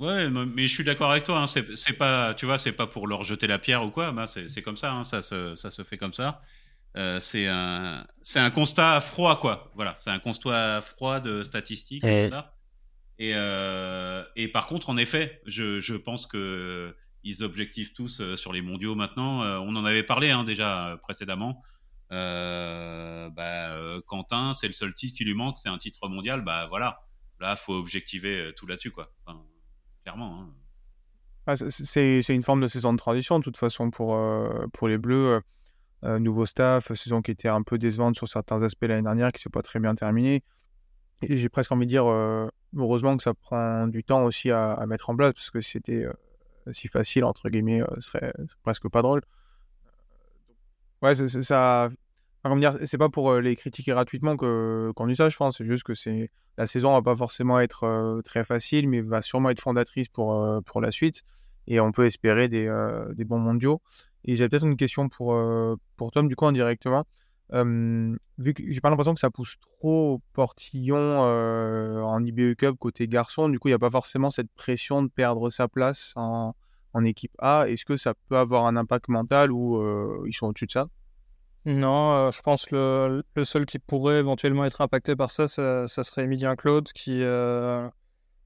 Ouais, mais je suis d'accord avec toi. Hein. C'est pas, tu vois, c'est pas pour leur jeter la pierre ou quoi. Bah, c'est comme ça. Hein. Ça, se, ça se fait comme ça. Euh, c'est un, c'est un constat froid, quoi. Voilà, c'est un constat froid de statistiques. Et, ça. Et, euh, et par contre, en effet, je, je pense que ils objectivent tous euh, sur les mondiaux maintenant. Euh, on en avait parlé hein, déjà précédemment. Euh, bah, euh, Quentin, c'est le seul titre qui lui manque, c'est un titre mondial. Bah voilà, là, faut objectiver euh, tout là-dessus, quoi. Clairement. Hein. Ah, c'est une forme de saison de transition, de toute façon, pour, pour les Bleus. nouveau staff, saison qui était un peu décevante sur certains aspects l'année dernière, qui ne s'est pas très bien terminée. Et j'ai presque envie de dire, heureusement que ça prend du temps aussi à, mettre en place, parce que c'était si facile, entre guillemets, ce serait, presque pas drôle. Ouais, ça. C'est pas pour les critiquer gratuitement qu'on dit ça, je pense. C'est juste que c'est la saison va pas forcément être très facile, mais va sûrement être fondatrice pour pour la suite. Et on peut espérer des, des bons mondiaux. Et j'avais peut-être une question pour pour Tom, du coup indirectement. vu que j'ai pas l'impression que ça pousse trop au portillon en IBE Cup côté garçon, du coup il n'y a pas forcément cette pression de perdre sa place en, en équipe A, est-ce que ça peut avoir un impact mental ou euh, ils sont au-dessus de ça? Non, euh, je pense que le, seul qui pourrait éventuellement être impacté par ça, ça, serait Emilien Claude, qui, euh,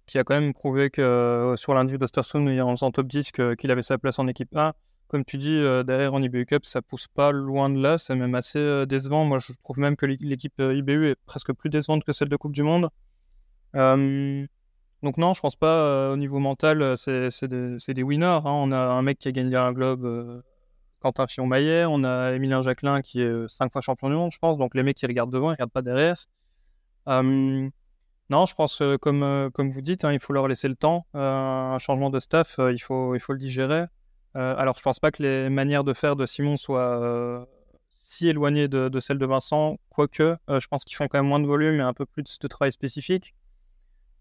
qui a quand même prouvé que sur l'individu d'Ostersund, en faisant top 10, qu'il avait sa place en équipe A. Comme tu dis, derrière en IBU Cup, ça pousse pas loin de là, c'est même assez décevant. Moi, je trouve même que l'équipe IBU est presque plus décevante que celle de Coupe du Monde. Donc non, je pense pas euh, au niveau mental, euh, c'est des, des, winners. Hein. On a un mec qui a gagné un globe, euh, Quentin Fillon-Maillet. On a Emilien Jacquelin qui est cinq fois champion du monde, je pense. Donc les mecs qui regardent devant, ils regardent pas derrière. non, je pense comme comme vous dites, hein, il faut leur laisser le temps. un changement de staff, il faut il faut le digérer. alors je pense pas que les manières de faire de Simon soient si éloignées de, de celles de Vincent, quoique je pense qu'ils font quand même moins de volume et un peu plus de travail spécifique.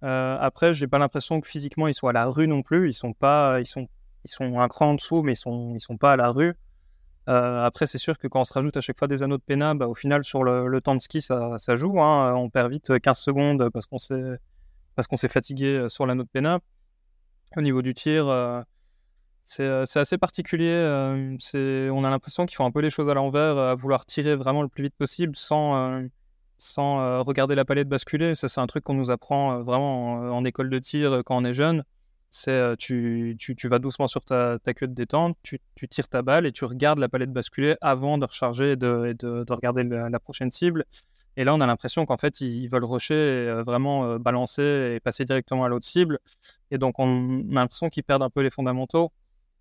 Euh, après, j'ai pas l'impression que physiquement ils soient à la rue non plus. Ils sont pas, ils sont, ils sont un cran en dessous, mais ils sont, ils sont pas à la rue. Euh, après, c'est sûr que quand on se rajoute à chaque fois des anneaux de pénal, bah, au final, sur le, temps de ski, ça, joue. Hein. On perd vite 15 secondes parce qu'on s'est, fatigué sur l'anneau de pénal. Au niveau du tir, euh, c'est, assez particulier. on a l'impression qu'ils font un peu les choses à l'envers, à vouloir tirer vraiment le plus vite possible sans euh, regarder la palette basculer. Ça, c'est un truc qu'on nous apprend euh, vraiment en, école de tir euh, quand on est jeune. C'est tu, tu, tu, vas doucement sur ta, ta queue de détente, tu, tu, tires ta balle et tu regardes la palette basculer avant de recharger et de, de, de regarder la, prochaine cible. Et là, on a l'impression qu'en fait, ils, veulent rusher, et, vraiment balancer et passer directement à l'autre cible. Et donc, on a l'impression qu'ils perdent un peu les fondamentaux.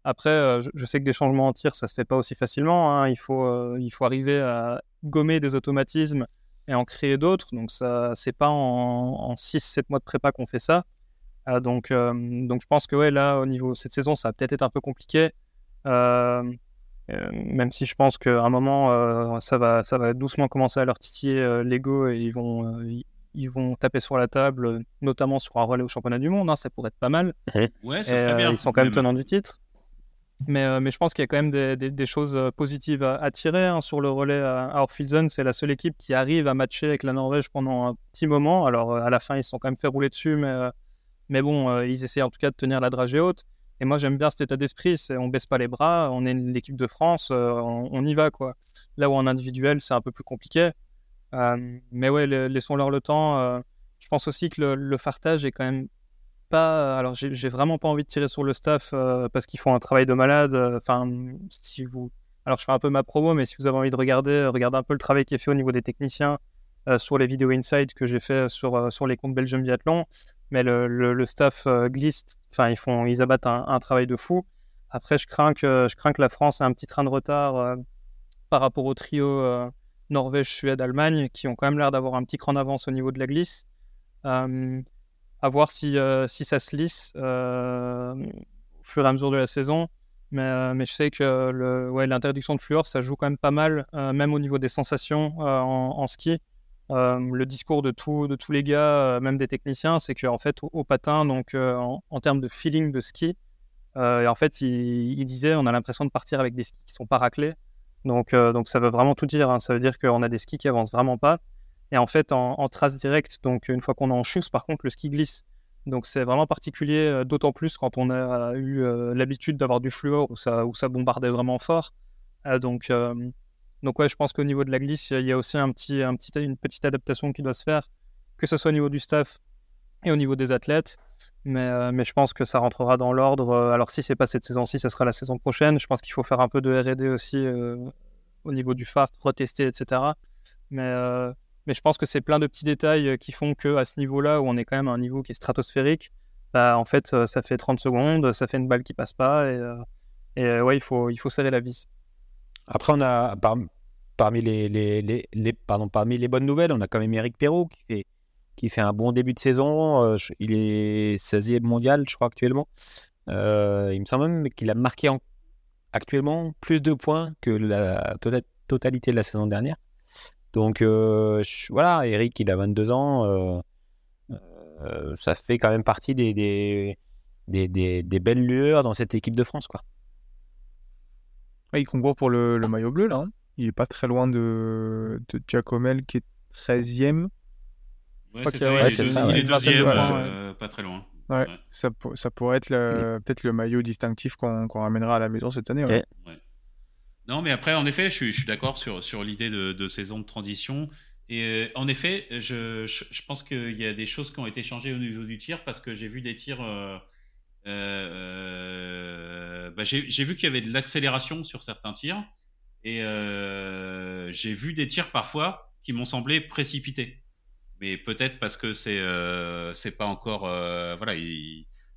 Après, je, sais que des changements en tir, ça se fait pas aussi facilement. Hein. Il, faut, il faut arriver à gommer des automatismes et en créer d'autres. Donc, ça, c'est pas en, 6-7 mois de prépa qu'on fait ça. Euh, donc, euh, donc, je pense que ouais, là, au niveau cette saison, ça va peut-être être un peu compliqué. Euh, même si je pense qu'à un moment, ça, va, ça va doucement commencer à leur titiller l'ego et ils vont, ils, vont taper sur la table, notamment sur un relais au championnat du monde. Hein, ça pourrait être pas mal. Ouais, ça serait bien. Ils sont quand même tenants du titre. Mais, euh, mais, je pense qu'il y a quand même des, des, choses euh, positives à, tirer hein. sur le relais à, à C'est la seule équipe qui arrive à matcher avec la Norvège pendant un petit moment. Alors euh, à la fin, ils se sont quand même fait rouler dessus, mais, mais bon, ils essaient en tout cas de tenir la dragée haute. Et moi, j'aime bien cet état d'esprit. C'est on baisse pas les bras, on est l'équipe de France, on, y va quoi. Là où en individuel, c'est un peu plus compliqué. mais ouais, laissons-leur le temps. je pense aussi que le, fartage est quand même alors, j'ai vraiment pas envie de tirer sur le staff euh, parce qu'ils font un travail de malade. Euh, enfin, si vous Alors, je fais un peu ma promo, mais si vous avez envie de regarder, un peu le travail qui est fait au niveau des techniciens sur les vidéos Inside que j'ai fait sur, sur les comptes Belgium Biathlon. Mais le, staff glisse, enfin, ils, font, ils abattent un, travail de fou. Après, je crains que, je crains que la France ait un petit train de retard par rapport au trio Norvège, Suède, Allemagne, qui ont quand même l'air d'avoir un petit cran d'avance au niveau de la glisse. Euh, à voir si, euh, si ça se lisse euh, au fur et à mesure de la saison. Mais, je sais que l'interdiction de fluor, ça joue quand même pas mal, même au niveau des sensations en, ski. Le discours de, tous les gars, même des techniciens, c'est qu'en fait, au, patin, donc en, termes de feeling de ski, en fait, il, disait on a l'impression de partir avec des skis qui sont pas raclés. Donc, euh, ça veut vraiment tout dire. Hein. Ça veut dire qu'on a des skis qui avancent vraiment pas. Et en fait, en, trace directe, donc une fois qu'on est en chousse, par contre, le ski glisse. Donc c'est vraiment particulier, euh, d'autant plus quand on a eu euh, l'habitude d'avoir du fluor où ça, où ça bombardait vraiment fort. donc, donc ouais, je pense qu'au niveau de la glisse, il y a aussi un petit, un petit, une petite adaptation qui doit se faire, que ce soit au niveau du staff et au niveau des athlètes. Mais, mais je pense que ça rentrera dans l'ordre. Alors si c'est pas cette saison-ci, ce sera la saison prochaine. Je pense qu'il faut faire un peu de R&D aussi au niveau du phare, retester, etc. Mais, je pense que c'est plein de petits détails qui font que à ce niveau-là, où on est quand même à un niveau qui est stratosphérique, bah, en fait, ça fait 30 secondes, ça fait une balle qui passe pas, et, et ouais, il faut serrer la vis. Après, on a parmi les, bonnes nouvelles, on a quand même Eric Perrault qui fait un bon début de saison. Euh, il est 16e mondial, je crois, actuellement. Euh, il me semble même qu'il a marqué actuellement plus de points que la tota-, totalité de la saison dernière. Donc euh, voilà, Eric, il a 22 ans. ça fait quand même partie des, des, des, belles lueurs dans cette équipe de France. Quoi. Il concourt pour le, maillot bleu, là. Hein. il est pas très loin de, de Giacomel, qui est 13e. Ouais, c'est ça, il, est, deuxième, euh, pas très loin. Ouais, Ça, ça, pourrait être peut-être le maillot distinctif qu'on ramènera à la maison cette année. Ouais. Non, mais après, en effet, je suis, je suis d'accord sur, sur l'idée de, de, saison de transition. Et euh, en effet, je, je, pense qu'il y a des choses qui ont été changées au niveau du tir parce que j'ai vu des tirs. Euh, euh, bah, j'ai vu qu'il y avait de l'accélération sur certains tirs et j'ai vu des tirs parfois qui m'ont semblé précipités mais peut-être parce que c'est euh, pas encore euh, voilà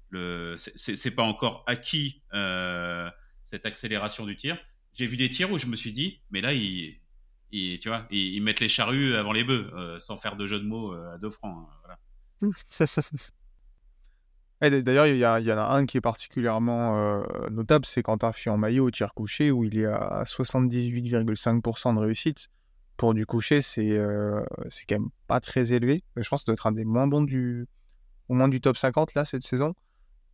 le c'est pas encore acquis euh, cette accélération du tir. J'ai vu des tirs où je me suis dit mais là ils, tu vois ils, mettent les charrues avant les bœufs sans faire de jeu de mots à deux francs. Hein. D'ailleurs, il y, en a un qui est particulièrement notable, c'est Quentin en maillot au tir couché, où il est à 78,5% de réussite pour du coucher, c'est euh, quand même pas très élevé. Je pense que ça doit être un des moins bons du, au moins du top 50 là cette saison.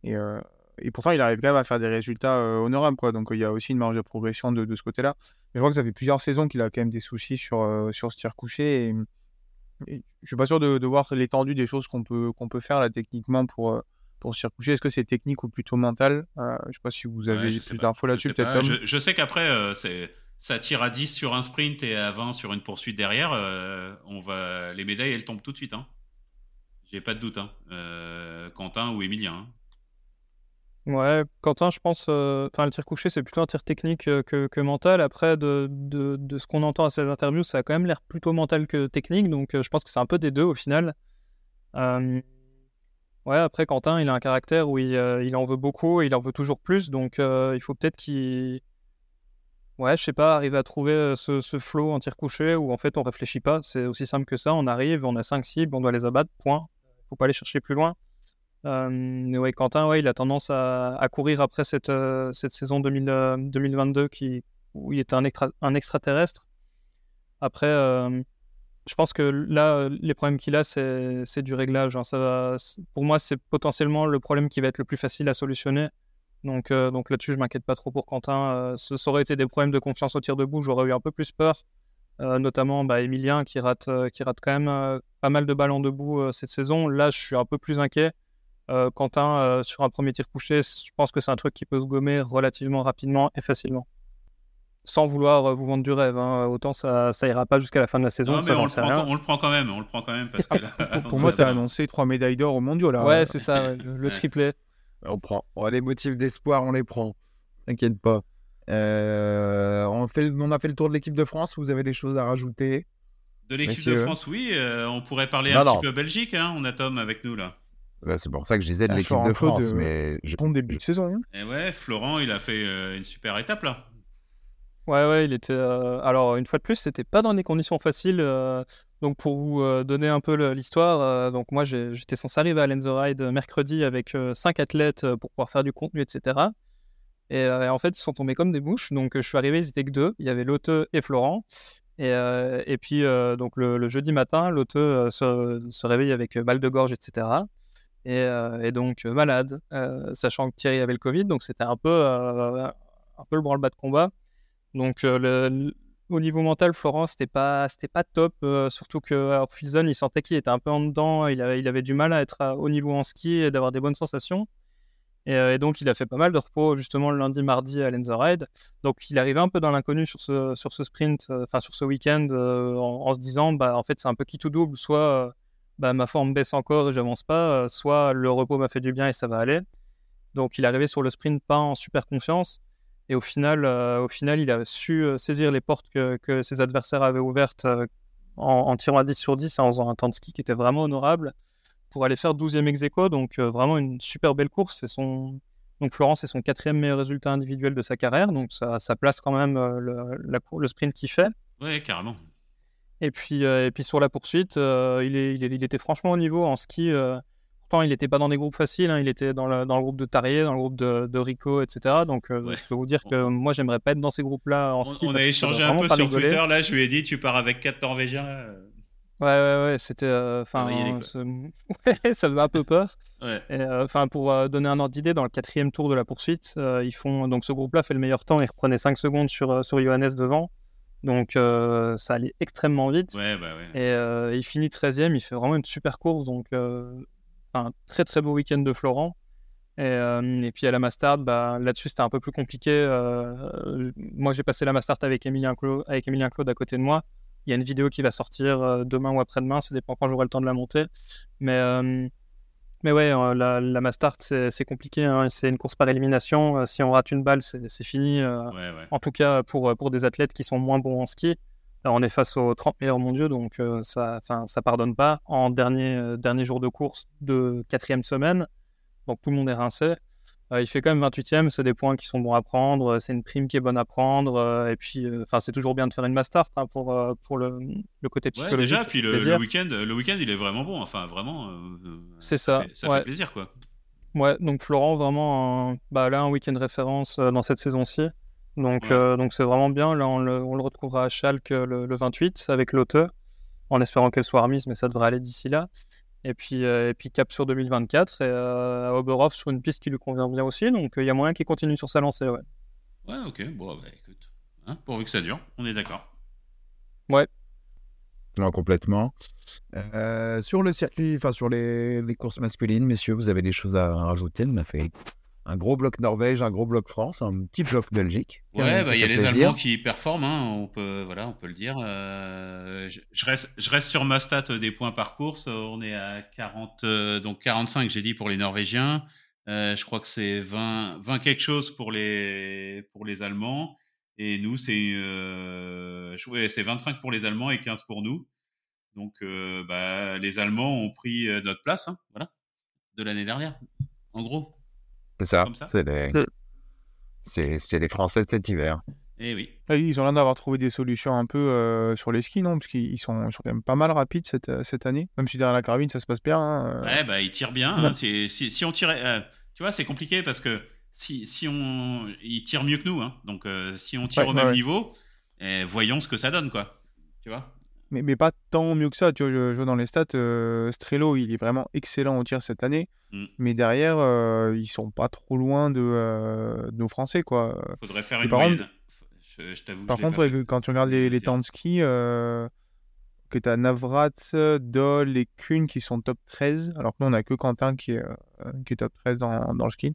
Et, euh, et pourtant, il arrive quand même à faire des résultats euh, honorables. Quoi. Donc il y a aussi une marge de progression de, ce côté-là. Je crois que ça fait plusieurs saisons qu'il a quand même des soucis sur, sur ce tir couché. Et, je suis pas sûr de, de voir l'étendue des choses qu'on peut, peut faire là techniquement pour, pour se couché. Est-ce que c'est technique ou plutôt mental? Je sais pas si vous avez plus d'infos là-dessus. Peut-être. Je, je, sais qu'après, c'est ça tire à 10 sur un sprint et à 20 sur une poursuite derrière, euh, on va, les médailles, elles tombent tout de suite. Hein. J'ai pas de doute. Hein. Euh, Quentin ou Emilien. Hein. Ouais, Quentin, je pense. Euh, enfin, le tir couché, c'est plutôt un tir technique que, mental. Après, de, de, ce qu'on entend à ces interviews, ça a quand même l'air plutôt mental que technique. Donc, je pense que c'est un peu des deux au final. Ouais, après, Quentin, il a un caractère où il, il, en veut beaucoup et il en veut toujours plus. Donc, il faut peut-être qu'il Ouais, je sais pas, arriver à trouver ce, ce flow en tir couché où en fait on réfléchit pas. C'est aussi simple que ça. On arrive, on a 5 cibles, on doit les abattre, point. Faut pas aller chercher plus loin. mais ouais, Quentin, ouais, il a tendance à, à courir après cette, cette saison 2000, 2022 qui, où il était un, un extraterrestre. Après, je pense que là, les problèmes qu'il a, c'est du réglage. Hein. Pour moi, c'est potentiellement le problème qui va être le plus facile à solutionner. Donc, euh, là-dessus, je m'inquiète pas trop pour Quentin. Euh, ce, ça aurait été des problèmes de confiance au tir debout, j'aurais eu un peu plus peur. Euh, notamment bah, Emilien qui rate, qui rate quand même pas mal de ballons debout cette saison. Là, je suis un peu plus inquiet. Quentin, sur un premier tir couché, je pense que c'est un truc qui peut se gommer relativement rapidement et facilement. Sans vouloir vous vendre du rêve, hein. autant ça, ça ira pas jusqu'à la fin de la saison. mais on, le prend, on, le prend, quand même, on le prend quand même parce que pour, moi, tu as annoncé trois médailles d'or au mondiaux là. Ouais, c'est ça, le, le triplé. On prend. On a des motifs d'espoir, on les prend. T'inquiète pas. on, fait, on a fait le tour de l'équipe de France. Vous avez des choses à rajouter? De l'équipe de France, oui. on pourrait parler un petit peu Belgique. Hein. On a Tom avec nous là. Bah, c'est pour ça que je disais de ah, l'équipe de France. Mais je... Bon début de saison. Hein. Et ouais, Florent, il a fait une super étape là. Ouais, ouais, il était. Alors, une fois de plus, c'était pas dans des conditions faciles. Donc pour vous euh, donner un peu l'histoire, euh, donc moi j'étais censé arriver à Lenzo Ride mercredi avec euh, cinq athlètes pour pouvoir faire du contenu, etc. Et, en fait ils sont tombés comme des bouches. Donc je suis arrivé, ils étaient que deux. Il y avait Lotte et Florent. Et, et puis donc le, jeudi matin, Lotte se, se, réveille avec balle de gorge, etc. Et, et donc malade, sachant que Thierry avait le Covid, donc c'était un peu un peu le branle-bas de combat. Donc le, au niveau mental, Florent, c'était pas, c'était pas top. Euh, surtout que Filzon, il sentait qu'il était un peu en dedans. Il avait, du mal à être au niveau en ski et d'avoir des bonnes sensations. Euh, et, donc, il a fait pas mal de repos justement le lundi, mardi à Lenzer Ride. Donc, il arrivait un peu dans l'inconnu sur ce, sur ce sprint, euh, enfin sur ce week-end, en, se disant, bah, en fait, c'est un peu qui tout double. Soit bah, ma forme baisse encore et j'avance pas, soit le repos m'a fait du bien et ça va aller. Donc, il arrivé sur le sprint pas en super confiance. Et au final, euh, au final il a su euh, saisir les portes que, que ses adversaires avaient ouvertes euh, en, tirant à 10 sur 10 et en faisant un temps de ski qui était vraiment honorable pour aller faire 12e ex aequo. Donc vraiment une super belle course. C'est son... Donc Florence, c'est son quatrième meilleur résultat individuel de sa carrière. Donc ça, ça place quand même le, le sprint qu'il fait. Ouais, carrément. Et puis, et puis sur la poursuite, il, est, il, il, était franchement au niveau en ski il n'était pas dans des groupes faciles, hein. il était dans le, dans le, groupe de Tarier, dans le groupe de, de Rico, etc. Donc, euh, je peux vous dire que moi, j'aimerais pas être dans ces groupes-là en ski. On, a échangé un peu sur Twitter, là, je lui ai dit, tu pars avec 4 Norvégiens. Ouais, ouais, ouais, c'était. Euh, enfin, ça faisait un peu peur. Euh, enfin, pour donner un ordre d'idée, dans le quatrième tour de la poursuite, ils font. Donc, ce groupe-là fait le meilleur temps. Il reprenait 5 secondes sur, sur Johannes devant. Donc, ça allait extrêmement vite. Ouais, bah. Et il finit 13e. Il fait vraiment une super course. Donc, un très très beau week-end de Florent. Et, euh, et, puis à la Mastart, bah, là-dessus c'était un peu plus compliqué. Euh, moi j'ai passé la Mastart avec Emilien, Claude, avec Emilien Claude à côté de moi. Il y a une vidéo qui va sortir euh, demain ou après-demain, ça dépend quand j'aurai le temps de la monter. Mais, mais ouais, la, la Mastart c'est compliqué, hein. c'est une course par élimination. si on rate une balle, c'est fini. En tout cas pour, pour des athlètes qui sont moins bons en ski on est face aux 30 meilleurs mondiaux, donc euh, ça ça pardonne pas. En dernier, euh, dernier jour de course de quatrième semaine, donc tout le monde est rincé. Euh, il fait quand même 28e, c'est des points qui sont bons à prendre, c'est une prime qui est bonne à prendre, et puis enfin c'est toujours bien de faire une master hein, pour, pour le, le, côté psychologique. Ouais, déjà, puis le, week-end, le week-end il est vraiment bon, enfin vraiment. c'est ça. Ça fait, plaisir quoi. Ouais, donc Florent, vraiment, bah, là, un week-end référence dans cette saison-ci. Donc, euh, donc c'est vraiment bien. Là, on le, on le retrouvera à Schalke le, le 28 avec l'auteur, en espérant qu'elle soit remise, mais ça devrait aller d'ici là. Et puis, euh, et puis cap sur 2024 et euh, à Oberhof sur une piste qui lui convient bien aussi. Donc il y a moyen qu'il continue sur sa lancée. Ouais, ouais ok. Bon, bah, écoute, hein, pourvu que ça dure, on est d'accord. Ouais. Non, complètement. sur le circuit, enfin sur les, les, courses masculines, messieurs, vous avez des choses à rajouter On a fait un gros bloc Norvège, un gros bloc France, un petit bloc Belgique. Ouais, bah, il y a les Allemands qui performent, hein, on peut, voilà, on peut le dire. Euh, je, reste, je reste sur ma stat des points par course. On est à 40, euh, donc 45, j'ai dit pour les Norvégiens. Euh, je crois que c'est 20, 20 quelque chose pour les, pour les Allemands. Et nous, c'est, ouais, c'est 25 pour les Allemands et 15 pour nous. Donc, bah, les Allemands ont pris notre place, hein, voilà, de l'année dernière, en gros. C'est ça. C'est les... Français de cet hiver. Eh oui. Ah ils ont l'air d'avoir trouvé des solutions un peu euh, sur les skis, non? Parce qu'ils sont, sont, quand même pas mal rapides cette, euh, cette année. Même si derrière la carabine, ça se passe bien. Hein, euh. Ouais, bah, ils tirent bien. Hein. Si, si, on tirait. tu vois, c'est compliqué parce que si, si on. Ils tirent mieux que nous. Hein. Donc, si on tire au même niveau, eh, voyons ce que ça donne, quoi. Tu vois? Mais, mais, pas tant mieux que ça. Tu vois, je, vois dans les stats, euh, Strello, il est vraiment excellent au tir cette année. Mm. Mais derrière, euh, ils sont pas trop loin de, euh, nos Français. Quoi. Faudrait faire une moyenne. par contre, quand tu regardes les, les temps de ski, que tu as Navrat, Dol et Kuhn qui sont top 13, alors que nous, on a que Quentin qui est, qui est top 13 dans, dans le ski.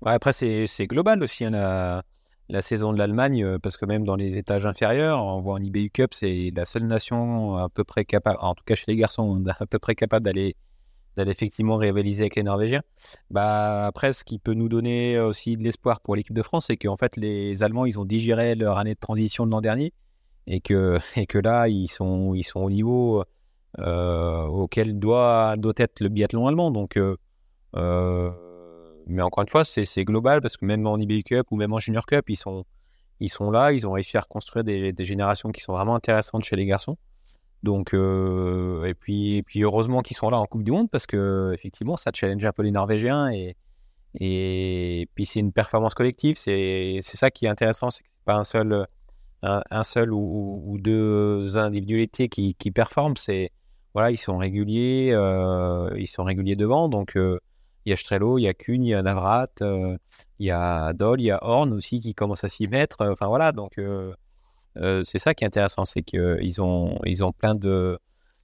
Ouais, après, c'est global aussi. On a la saison de l'Allemagne, euh, parce que même dans les étages inférieurs, on voit en IBU Cup, c'est la seule nation à peu près capable, en tout cas chez les garçons, à peu près capable d'aller effectivement rivaliser avec les Norvégiens. Bah, après, ce qui peut nous donner aussi de l'espoir pour l'équipe de France, c'est qu'en fait, les Allemands, ils ont digéré leur année de transition de l'an dernier et que, et que là, ils sont, ils sont au niveau euh, auquel doit, doit être le biathlon allemand. Donc, euh, mais encore une fois, c'est global parce que même en IBU Cup ou même en Junior Cup, ils sont, ils sont là, ils ont réussi à reconstruire des, générations qui sont vraiment intéressantes chez les garçons. Donc, euh, et, puis, et puis heureusement qu'ils sont là en Coupe du Monde parce que effectivement, ça challenge un peu les Norvégiens et, et puis c'est une performance collective. C'est ça qui est intéressant, c'est que c'est pas un seul, un, seul ou, deux individualités qui, qui performent. Voilà, ils sont réguliers, euh, ils sont réguliers devant. Donc euh, il y a Strello, il y a Kuhn, il y a Navrat, il y a Doll, il y a Horn aussi qui commence à s'y mettre. Enfin voilà, donc euh, c'est ça qui est intéressant, c'est qu'ils ont, ils ont plein de,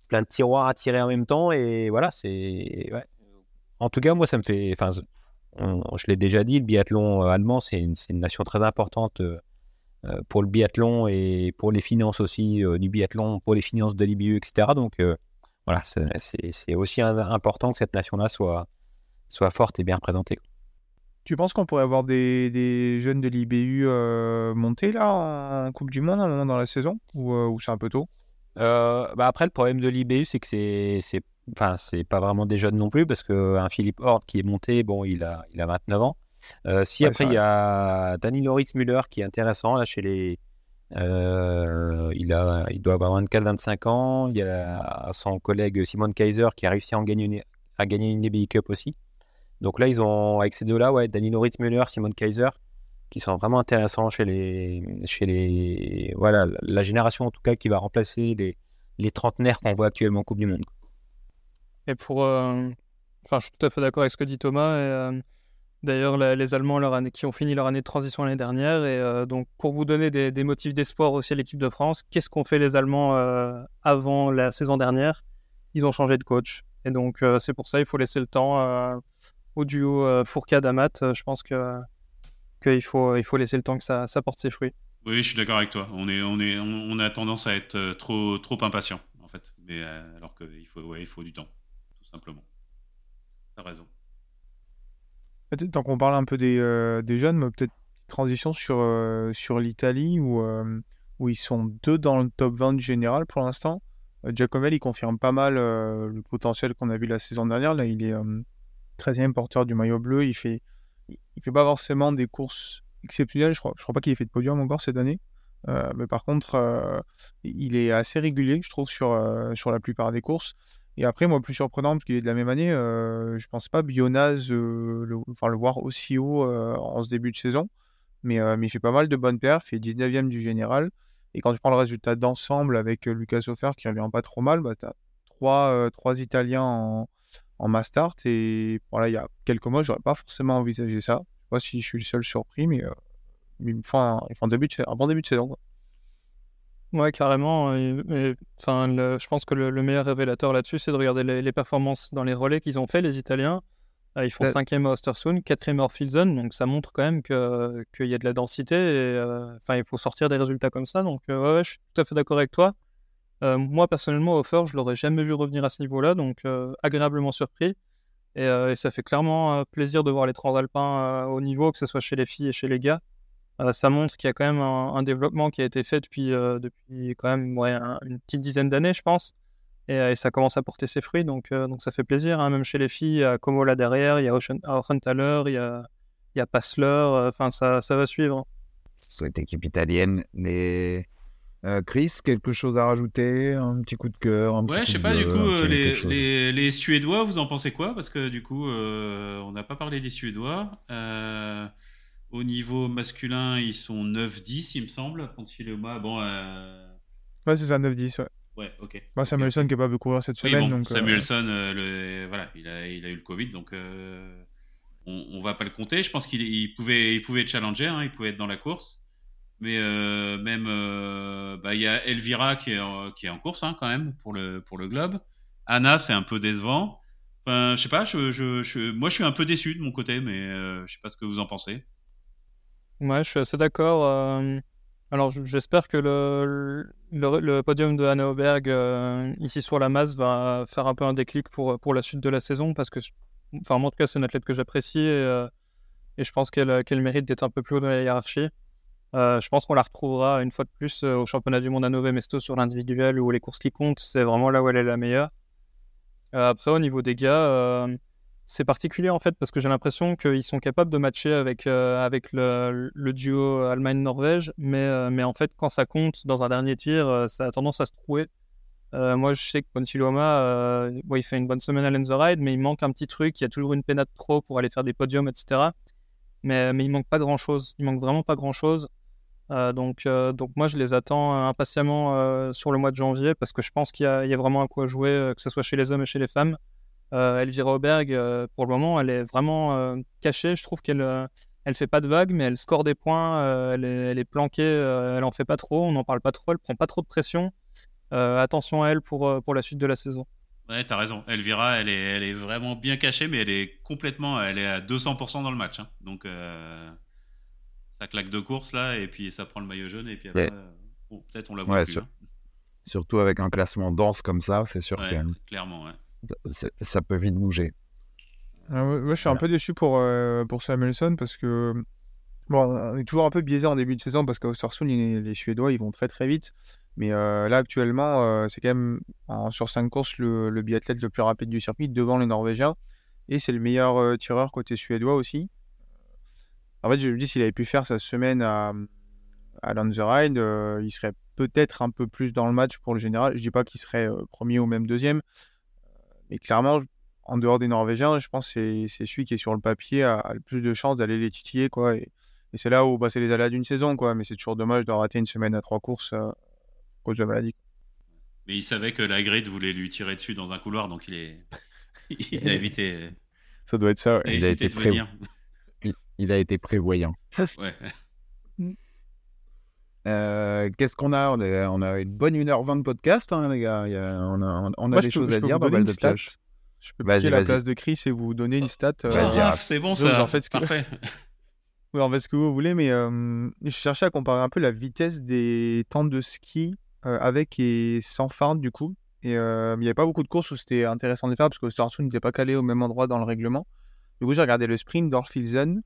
plein de tiroirs à tirer en même temps. Et voilà, c'est. En tout cas, moi, ça me fait. Enfin, je l'ai déjà dit, le biathlon euh, allemand, c'est une, une, nation très importante euh, pour le biathlon et pour les finances aussi du biathlon, pour les finances de l'IBU, etc. Donc, voilà, c'est aussi important que cette nation-là soit, soit forte et bien représentée. Tu penses qu'on pourrait avoir des, des jeunes de l'IBU euh, montés là en Coupe du Monde à un moment dans la saison? Ou, euh, c'est un peu tôt? Euh, bah Après, le problème de l'IBU, c'est que c'est, c'est, enfin, c'est pas vraiment des jeunes non plus parce qu'un Philippe Horde qui est monté, bon, il a, il a 29 ans. si après, il y a Danny Loritz Müller qui est intéressant là chez les. il, a, il doit avoir 24-25 ans. Il y a son collègue Simon Kaiser qui a réussi à, en gagner une, à gagner une IBU Cup aussi. Donc là, ils ont, avec ces deux-là, ouais, Danilo Ritzmüller, Simon Kaiser, qui sont vraiment intéressants chez les, chez les, voilà, la génération en tout cas qui va remplacer les, les trentenaires qu'on voit actuellement en Coupe du Monde. Et pour, euh, enfin, je suis tout à fait d'accord avec ce que dit Thomas. Euh, D'ailleurs, les Allemands qui ont fini leur année de transition l'année dernière. Et euh, donc, pour vous donner des, des motifs d'espoir aussi à l'équipe de France, qu'est-ce qu'ont fait les Allemands avant la saison dernière? Ils ont changé de coach. Et donc, c'est pour ça il faut laisser le temps au duo euh, Fourcade-Amat, euh, je pense que qu'il faut, il faut laisser le temps que ça, ça porte ses fruits. Oui, je suis d'accord avec toi. On, est, on, est, on, a tendance à être euh, trop, trop impatient, en fait. Mais, alors qu'il faut, ouais, il faut du temps, tout simplement. T'as raison. Tant qu'on parle un peu des, des jeunes, peut-être transition sur, sur l'Italie où, où ils sont deux dans le top 20 du général pour l'instant. Giacomelli il confirme pas mal le potentiel qu'on a vu la saison dernière. Là, il est 13e porteur du maillot bleu. Il fait, il fait pas forcément des courses exceptionnelles. Je crois, je crois pas qu'il ait fait de podium encore cette année. Euh, mais par contre, euh, il est assez régulier, je trouve, sur, euh, sur la plupart des courses. Et après, moi, plus surprenant, parce qu'il est de la même année, je pense pas Bionaz le, enfin, le voir aussi haut en ce début de saison. Mais, mais il fait pas mal de bonnes perfs, il est 19e du général. Et quand tu prends le résultat d'ensemble avec Lucas Offer qui revient pas trop mal, bah, tu as trois, trois Italiens en, en Mastart. Et voilà, il y a quelques mois, j'aurais pas forcément envisagé ça. Je sais pas si je suis le seul surpris, mais, euh, font un, début de, un bon début de saison. Ouais, carrément. enfin, je pense que le, meilleur révélateur là-dessus, c'est de regarder les, performances dans les relais qu'ils ont fait, les Italiens. Euh, ils font 5 cinquième à Ostersund, quatrième à Orfilsen, donc ça montre quand même qu'il y a de la densité. Et, euh, enfin, il faut sortir des résultats comme ça. Donc, ouais, je suis tout à fait d'accord avec toi. Euh, moi, personnellement, Offer, je l'aurais jamais vu revenir à ce niveau-là, donc euh, agréablement surpris. Euh, et, ça fait clairement plaisir de voir les transalpins au niveau, que ce soit chez les filles et chez les gars. ça montre qu'il y a quand même un, développement qui a été fait depuis, depuis quand même une petite dizaine d'années, je pense. Et, ça commence à porter ses fruits, donc, ça fait plaisir. Hein. Même chez les filles, il y a Como là derrière, il y a Offenthaler, il y a, il y a Passler, enfin ça, va suivre. Cette équipe italienne, les euh, Chris, quelque chose à rajouter? Un petit coup de cœur un Ouais, je sais pas, du coup, euh, les, les, Suédois, vous en pensez quoi? Parce que du coup, euh, on n'a pas parlé des Suédois. au niveau masculin, ils sont 9-10, il me semble. bon. Ouais, c'est ça, 9-10, ouais. Ouais, ok. Bah, Samuelson qui est pas pu courir cette semaine. donc, Samuelson, le, voilà, il a, il a eu le Covid, donc on, on va pas le compter. Je pense qu'il pouvait, il pouvait challenger, hein, il pouvait être dans la course. Mais euh, même, euh, bah, il y a Elvira qui est, en, course hein, quand même pour le, pour le globe. Anna, c'est un peu décevant. Enfin, je sais pas, moi je suis un peu déçu de mon côté, mais euh, je sais pas ce que vous en pensez. Ouais, je suis assez d'accord. Alors j'espère que le, podium de Anna Auberg ici sur la masse va faire un peu un déclic pour, pour la suite de la saison parce que, enfin, en tout cas, c'est une athlète que j'apprécie et, je pense qu'elle qu'elle mérite d'être un peu plus haut dans la hiérarchie. Je pense qu'on la retrouvera une fois de plus au championnat du monde à Nové Mesto sur l'individuel ou les courses qui comptent. C'est vraiment là où elle est la meilleure. après, au niveau des gars, c'est particulier en fait parce que j'ai l'impression qu'ils sont capables de matcher avec, euh, avec le, duo Allemagne-Norvège, mais, euh, mais en fait, quand ça compte dans un dernier tir, euh, ça a tendance à se trouver. moi, je sais que Ponsiloma, il fait une bonne semaine à Lenz Ride, mais il manque un petit truc. Il y a toujours une pénate trop pour aller faire des podiums, etc. Mais, mais il manque pas grand chose. Il manque vraiment pas grand chose. Donc, donc, moi, je les attends impatiemment sur le mois de janvier parce que je pense qu'il y, a vraiment un coup à jouer, que ce soit chez les hommes et chez les femmes. Euh, Elvira Auberg, euh, pour le moment, elle est vraiment euh, cachée. Je trouve qu'elle elle fait pas de vagues, mais elle score des points. elle, est, planquée, elle en fait pas trop. On n'en parle pas trop. Elle prend pas trop de pression. attention à elle pour, pour la suite de la saison. Ouais, t'as raison. Elvira, elle est, elle est vraiment bien cachée, mais elle est complètement, elle est à 200% dans le match. Hein. Donc, ça claque deux courses là, et puis ça prend le maillot jaune, et puis après, peut-être on la voit plus. Hein. Surtout avec un classement dense comme ça, c'est sûr ouais, Clairement, ouais ça peut vite bouger. Ah moi, je suis un peu déçu pour, euh, pour Samuelson parce que bon, on est toujours un peu biaisé en début de saison parce qu'à Ostersund, les, les, Suédois, ils vont très très vite. Mais euh, là, actuellement, euh, c'est quand même sur 5 courses le, le, biathlète le plus rapide du circuit devant les Norvégiens. Et c'est le meilleur tireur côté suédois aussi. En fait, je me dis, s'il avait pu faire sa semaine à, à Lanzerheide, il serait peut-être un peu plus dans le match pour le général. Je dis pas qu'il serait premier ou même deuxième, mais clairement, en dehors des Norvégiens, je pense que c'est celui qui est sur le papier a, le plus de chances d'aller les titiller. Quoi, et, c'est là où bah, c'est les aléas d'une saison. Quoi, mais c'est toujours dommage de rater une semaine à trois courses euh, cause de maladie. Mais il savait que la grid voulait lui tirer dessus dans un couloir, donc il, est... il a évité. Ça doit être ça. Il, a été il, a été prévoyant. ouais. Euh, qu'est-ce qu'on a? On, a on, a une bonne 1h20 de podcast, hein, les gars. on a, on a des choses à dire, pas mal de. Je peux passer la place de Chris et vous donner une stat. Euh, c'est bon ça. En fait, ce que... Parfait. oui, en fait, ce que vous voulez, mais euh, je cherchais à comparer un peu la vitesse des temps de ski avec et sans phare du coup. Et il n'y avait pas beaucoup de courses où c'était intéressant de faire parce que Startune n'était pas calé au même endroit dans le règlement. Du coup, j'ai regardé le sprint d'Orfilsen.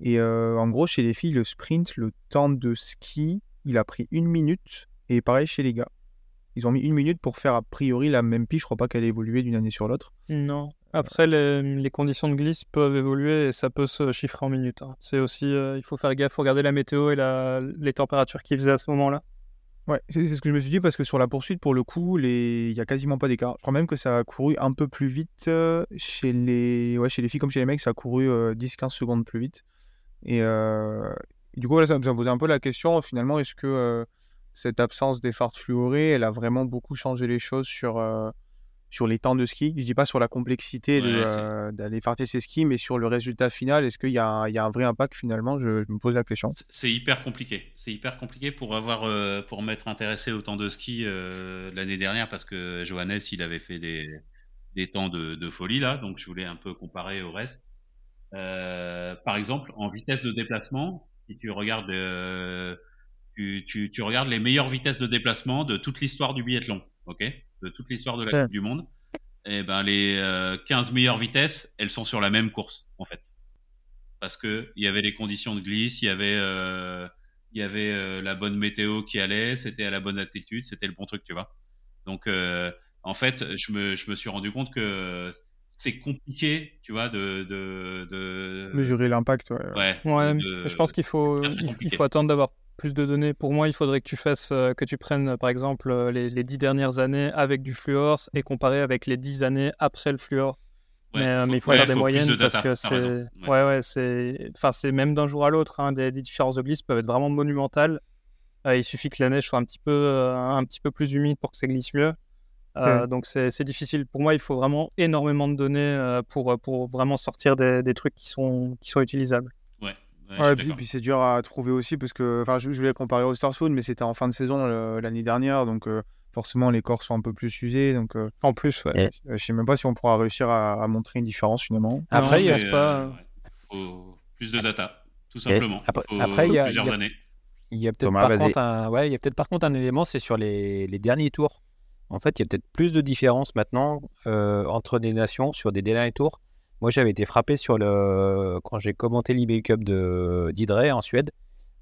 Et en gros, chez les filles, le sprint, le temps de ski, il a pris une minute. Et pareil chez les gars. Ils ont mis une minute pour faire a priori la même piste. Je crois pas qu'elle ait évolué d'une année sur l'autre. Non. Après, les, conditions de glisse peuvent évoluer et ça peut se chiffrer en minutes. Hein. C'est aussi, il faut faire gaffe, faut regarder la météo et la, les températures qu'il faisait à ce moment-là. Ouais, c'est ce que je me suis dit parce que sur la poursuite, pour le coup, les... il y a quasiment pas d'écart. Je crois même que ça a couru un peu plus vite chez les, ouais, chez les filles comme chez les mecs, ça a couru 10-15 secondes plus vite. Et, du coup, ça me posé un peu la question, finalement, est-ce que euh, cette absence d'effort fluorés, elle a vraiment beaucoup changé les choses sur, euh, sur les temps de ski? Je dis pas sur la complexité euh, d'aller farter ses skis, mais sur le résultat final, est-ce qu'il y, y, a un vrai impact finalement? Je, me pose la question. C'est hyper compliqué. C'est hyper compliqué pour avoir pour m'être intéressé au temps de ski l'année dernière parce que Johannes, il avait fait des, des temps de, de, folie là, donc je voulais un peu comparer au reste. Par exemple, en vitesse de déplacement, si tu regardes, euh, tu, tu, tu, regardes les meilleures vitesses de déplacement de toute l'histoire du biathlon, ok, de toute l'histoire de la Coupe du Monde. Et eh ben les 15 euh, meilleures vitesses, elles sont sur la même course en fait, parce que il y avait les conditions de glisse, il y avait euh, il y avait euh, la bonne météo qui allait, c'était à la bonne altitude, c'était le bon truc, tu vois? Donc en fait, je me, je me suis rendu compte que c'est compliqué, tu vois, de, de, de... mesurer l'impact. Ouais. ouais, je pense qu'il faut, il, faut attendre d'avoir plus de données. Pour moi, il faudrait que tu fasses, euh, que tu prennes, par exemple, euh, les, dix dernières années avec du fluor et comparer avec les dix années après le fluor. mais, mais, il faut faire des moyennes parce que c'est, ouais, ouais, c'est, enfin, c'est même d'un jour à l'autre. Hein, des, différences de glisse peuvent être vraiment monumentales. Euh, il suffit que la neige soit un petit peu, un petit peu plus humide pour que ça glisse mieux. Euh, donc c'est difficile. Pour moi, il faut vraiment énormément de données euh, pour, euh, pour vraiment sortir des, des, trucs qui sont, qui sont utilisables. Ouais. ouais, puis, puis c'est dur à trouver aussi parce que enfin je, je voulais comparer au Starsoon mais c'était en fin de saison l'année dernière donc forcément les corps sont un peu plus usés donc en plus ouais. je sais même pas si on pourra réussir à, montrer une différence finalement. Après il pas. Faut plus de data tout simplement. Après, il y a, plusieurs années Il y a peut-être par, contre un... ouais, il y a peut-être par contre un élément, c'est sur les, les, derniers tours. En fait, il y a peut-être plus de différence maintenant euh, entre des nations sur des derniers tours. Moi, j'avais été frappé sur le quand j'ai commenté l'eBay Cup de en Suède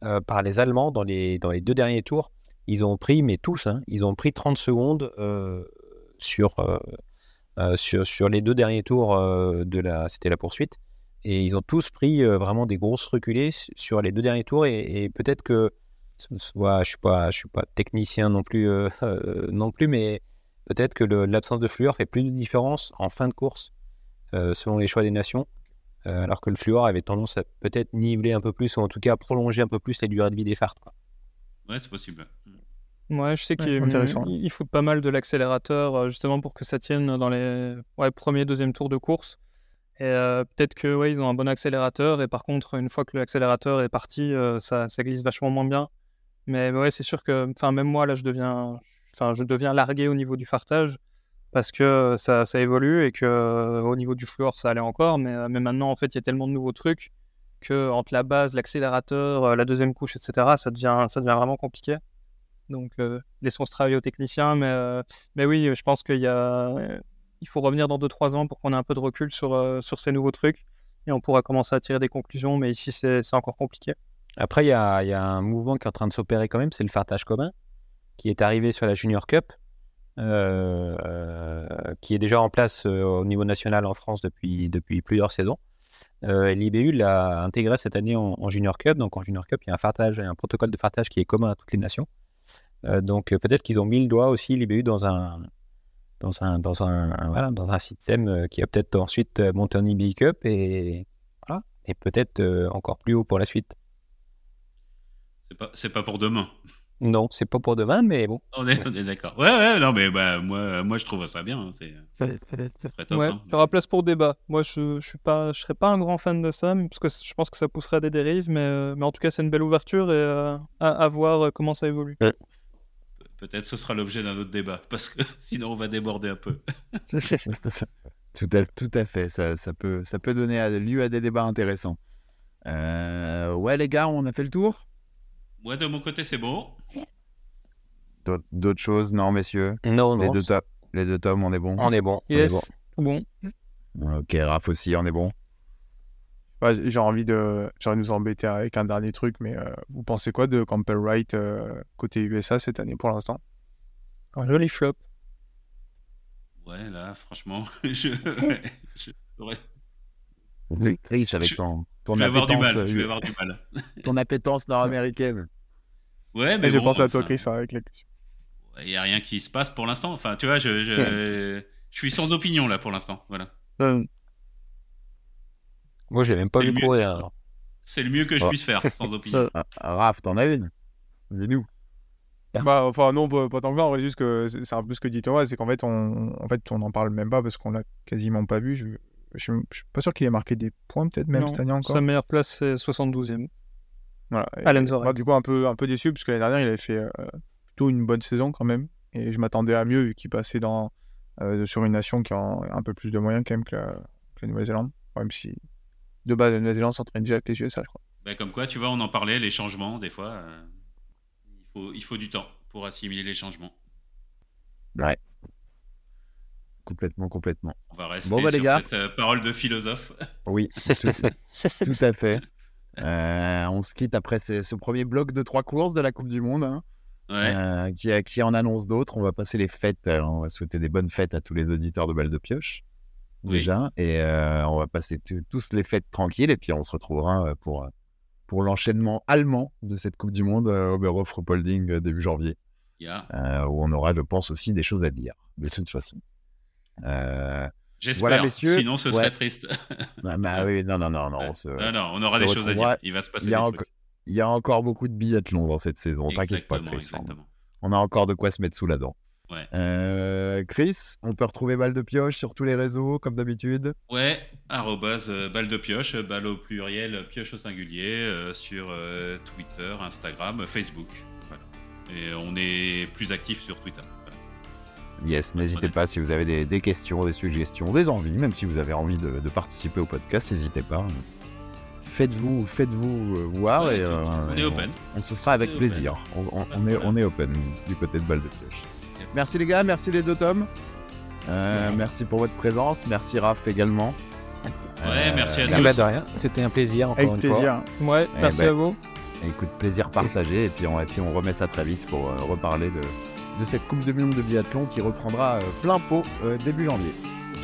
euh, par les Allemands dans les, deux derniers tours. Ils ont pris, mais tous, hein, ils ont pris 30 secondes euh, sur les deux derniers tours de la, c'était la poursuite. Et ils ont tous pris vraiment des grosses reculées sur les deux derniers tours. Et, peut-être que, soit, je suis pas, je suis pas technicien non plus, non plus, mais peut-être que l'absence de fluor fait plus de différence en fin de course selon les choix des nations. alors que le fluor avait tendance à peut-être niveler un peu plus, ou en tout cas prolonger un peu plus les durées de vie des phares. Quoi. Ouais, c'est possible. Ouais, je sais qu'il faut pas mal de l'accélérateur justement pour que ça tienne dans les ouais, premiers, deuxième tours de course. Et euh, peut-être que ouais, ils ont un bon accélérateur et par contre une fois que l'accélérateur est parti, euh, ça, ça, glisse vachement moins bien. Mais ouais, c'est sûr que enfin même moi là je deviens enfin je deviens largué au niveau du fartage parce que ça, ça évolue et que euh, au niveau du fluor ça allait encore mais, mais maintenant en fait il y a tellement de nouveaux trucs que entre la base, l'accélérateur, la deuxième couche, etc. ça devient ça devient vraiment compliqué. Donc laissons se travailler aux techniciens mais mais oui, je pense qu'il y a il faut revenir dans 2-3 ans pour qu'on ait un peu de recul sur, euh, sur ces nouveaux trucs et on pourra commencer à tirer des conclusions, mais ici c'est encore compliqué. Après, il y a, un mouvement qui est en train de s'opérer quand même, c'est le fartage commun qui est arrivé sur la Junior Cup, euh, euh, qui est déjà en place au niveau national en France depuis, plusieurs saisons. L'IBU l'a intégré cette année en, Junior Cup. Donc en Junior Cup, il y a un fartage, un protocole de fartage qui est commun à toutes les nations. donc peut-être qu'ils ont mis le doigt aussi, l'IBU, dans un, dans système euh, qui a peut-être ensuite euh, monté en eBay Cup et, et peut-être euh, encore plus haut pour la suite. C'est pas, c'est pas pour demain. Non, c'est pas pour demain, mais bon. On est, on est d'accord. Ouais, ouais, non, mais bah, moi, moi, je trouve ça bien. Hein, c'est, top, ouais, hein. il y aura place pour débat. Moi, je, je suis pas, je serais pas un grand fan de ça, parce que je pense que ça pousserait à des dérives, mais, mais en tout cas, c'est une belle ouverture et à, à, voir comment ça évolue. Peut-être ce sera l'objet d'un autre débat, parce que sinon on va déborder un peu. tout, à, tout à fait, ça, ça, peut, ça peut donner lieu à des débats intéressants. Euh, ouais les gars, on a fait le tour? Moi de mon côté c'est bon. D'autres choses? Non messieurs Non, les non. Deux les deux tomes, on est bon? On est bon. Yes, bon. bon. Ok, Raph aussi, on est bon j'ai envie de, de nous embêter avec un dernier truc, mais euh, vous pensez quoi de Campbell Wright euh, côté USA cette année pour l'instant? Un joli flop. Ouais, là, franchement, je. je... Chris, avec ton, ton je vais avoir du mal. Je vais avoir du mal. ton appétence nord-américaine. Ouais, mais. J'ai bon, pensé à toi, Chris, avec la question. Il n'y a rien qui se passe pour l'instant. Enfin, tu vois, je, je, je suis sans opinion là pour l'instant. Voilà. Euh, moi, je l'ai même pas vu courir. C'est le mieux que je puisse faire, sans opinion. Ah, Raph, t'en as une? Dis-nous. Bah, enfin, non, pas, tant que ça. En juste que c'est un peu ce que dit Thomas, c'est qu'en fait, on en fait, on n'en parle même pas parce qu'on l'a quasiment pas vu. Je, je, suis pas sûr qu'il ait marqué des points, peut-être, même cette année encore. Sa meilleure place, c'est 72e. Voilà. Et, du coup, un peu, un peu déçu parce que l'année dernière, il avait fait euh, plutôt une bonne saison quand même. Et je m'attendais à mieux vu qu'il passait dans, euh, sur une nation qui a un, peu plus de moyens quand même que la, que la Nouvelle-Zélande. Même si de base, la Nouvelle-Zélande s'entraîne déjà avec les USA, je crois. Bah, comme quoi, tu vois, on en parlait, les changements, des fois, euh, il, faut, il faut du temps pour assimiler les changements. Ouais. Complètement, complètement. On va rester bon, bah, sur cette euh, parole de philosophe. Oui, tout, à fait. Euh, on se quitte après ce, premier bloc de trois courses de la Coupe du Monde. Hein, ouais. qui, qui, en annonce d'autres. On va passer les fêtes. on va souhaiter des bonnes fêtes à tous les auditeurs de Balle de Pioche déjà. Et euh, on va passer tous les fêtes tranquilles et puis on se retrouvera euh, pour, euh, pour l'enchaînement allemand de cette Coupe du Monde au Oberhof Rupolding début janvier. où on aura, je pense, aussi des choses à dire, de toute façon. J'espère, voilà, messieurs. sinon ce serait triste. bah, bah, oui, non, non, non, non. On, non, non, on aura des choses à dire. Il va se passer il des trucs. Il y a encore beaucoup de biathlon dans cette saison, t'inquiète pas, Chris. On a encore de quoi se mettre sous la dent. Euh, Chris, on peut retrouver Balle de Pioche sur tous les réseaux, comme d'habitude Ouais, arrobase euh, Balle de Pioche, balle au pluriel, pioche au singulier, euh, sur Twitter, Instagram, Facebook. Et on est plus actif sur Twitter. Yes, n'hésitez pas si vous avez des, questions, des suggestions, des envies, même si vous avez envie de, participer au podcast, n'hésitez pas. faites-vous faites-vous voir Ouais, et, tout- euh, on est et open. On, se sera avec On plaisir. On, est, on est open du côté de balle de pioche. Yep. Merci les gars, merci les deux tomes. Euh, merci pour votre présence, merci Raph également. Ouais, merci à la- tous. bah, de rien. C'était un plaisir encore Avec une plaisir. Ouais, Eh merci ben. à vous. Écoute, plaisir partagé et puis on, et puis on remet ça très vite pour euh, reparler de, de cette Coupe du Monde de biathlon qui reprendra euh, plein pot euh, début janvier.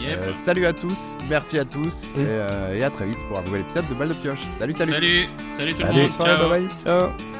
Yep. Euh, salut à tous, merci à tous et, euh, et à très vite pour un nouvel épisode de Balle de Pioche. Salut, salut. Salut, salut tout le monde. Ciao. bye bye. Ciao.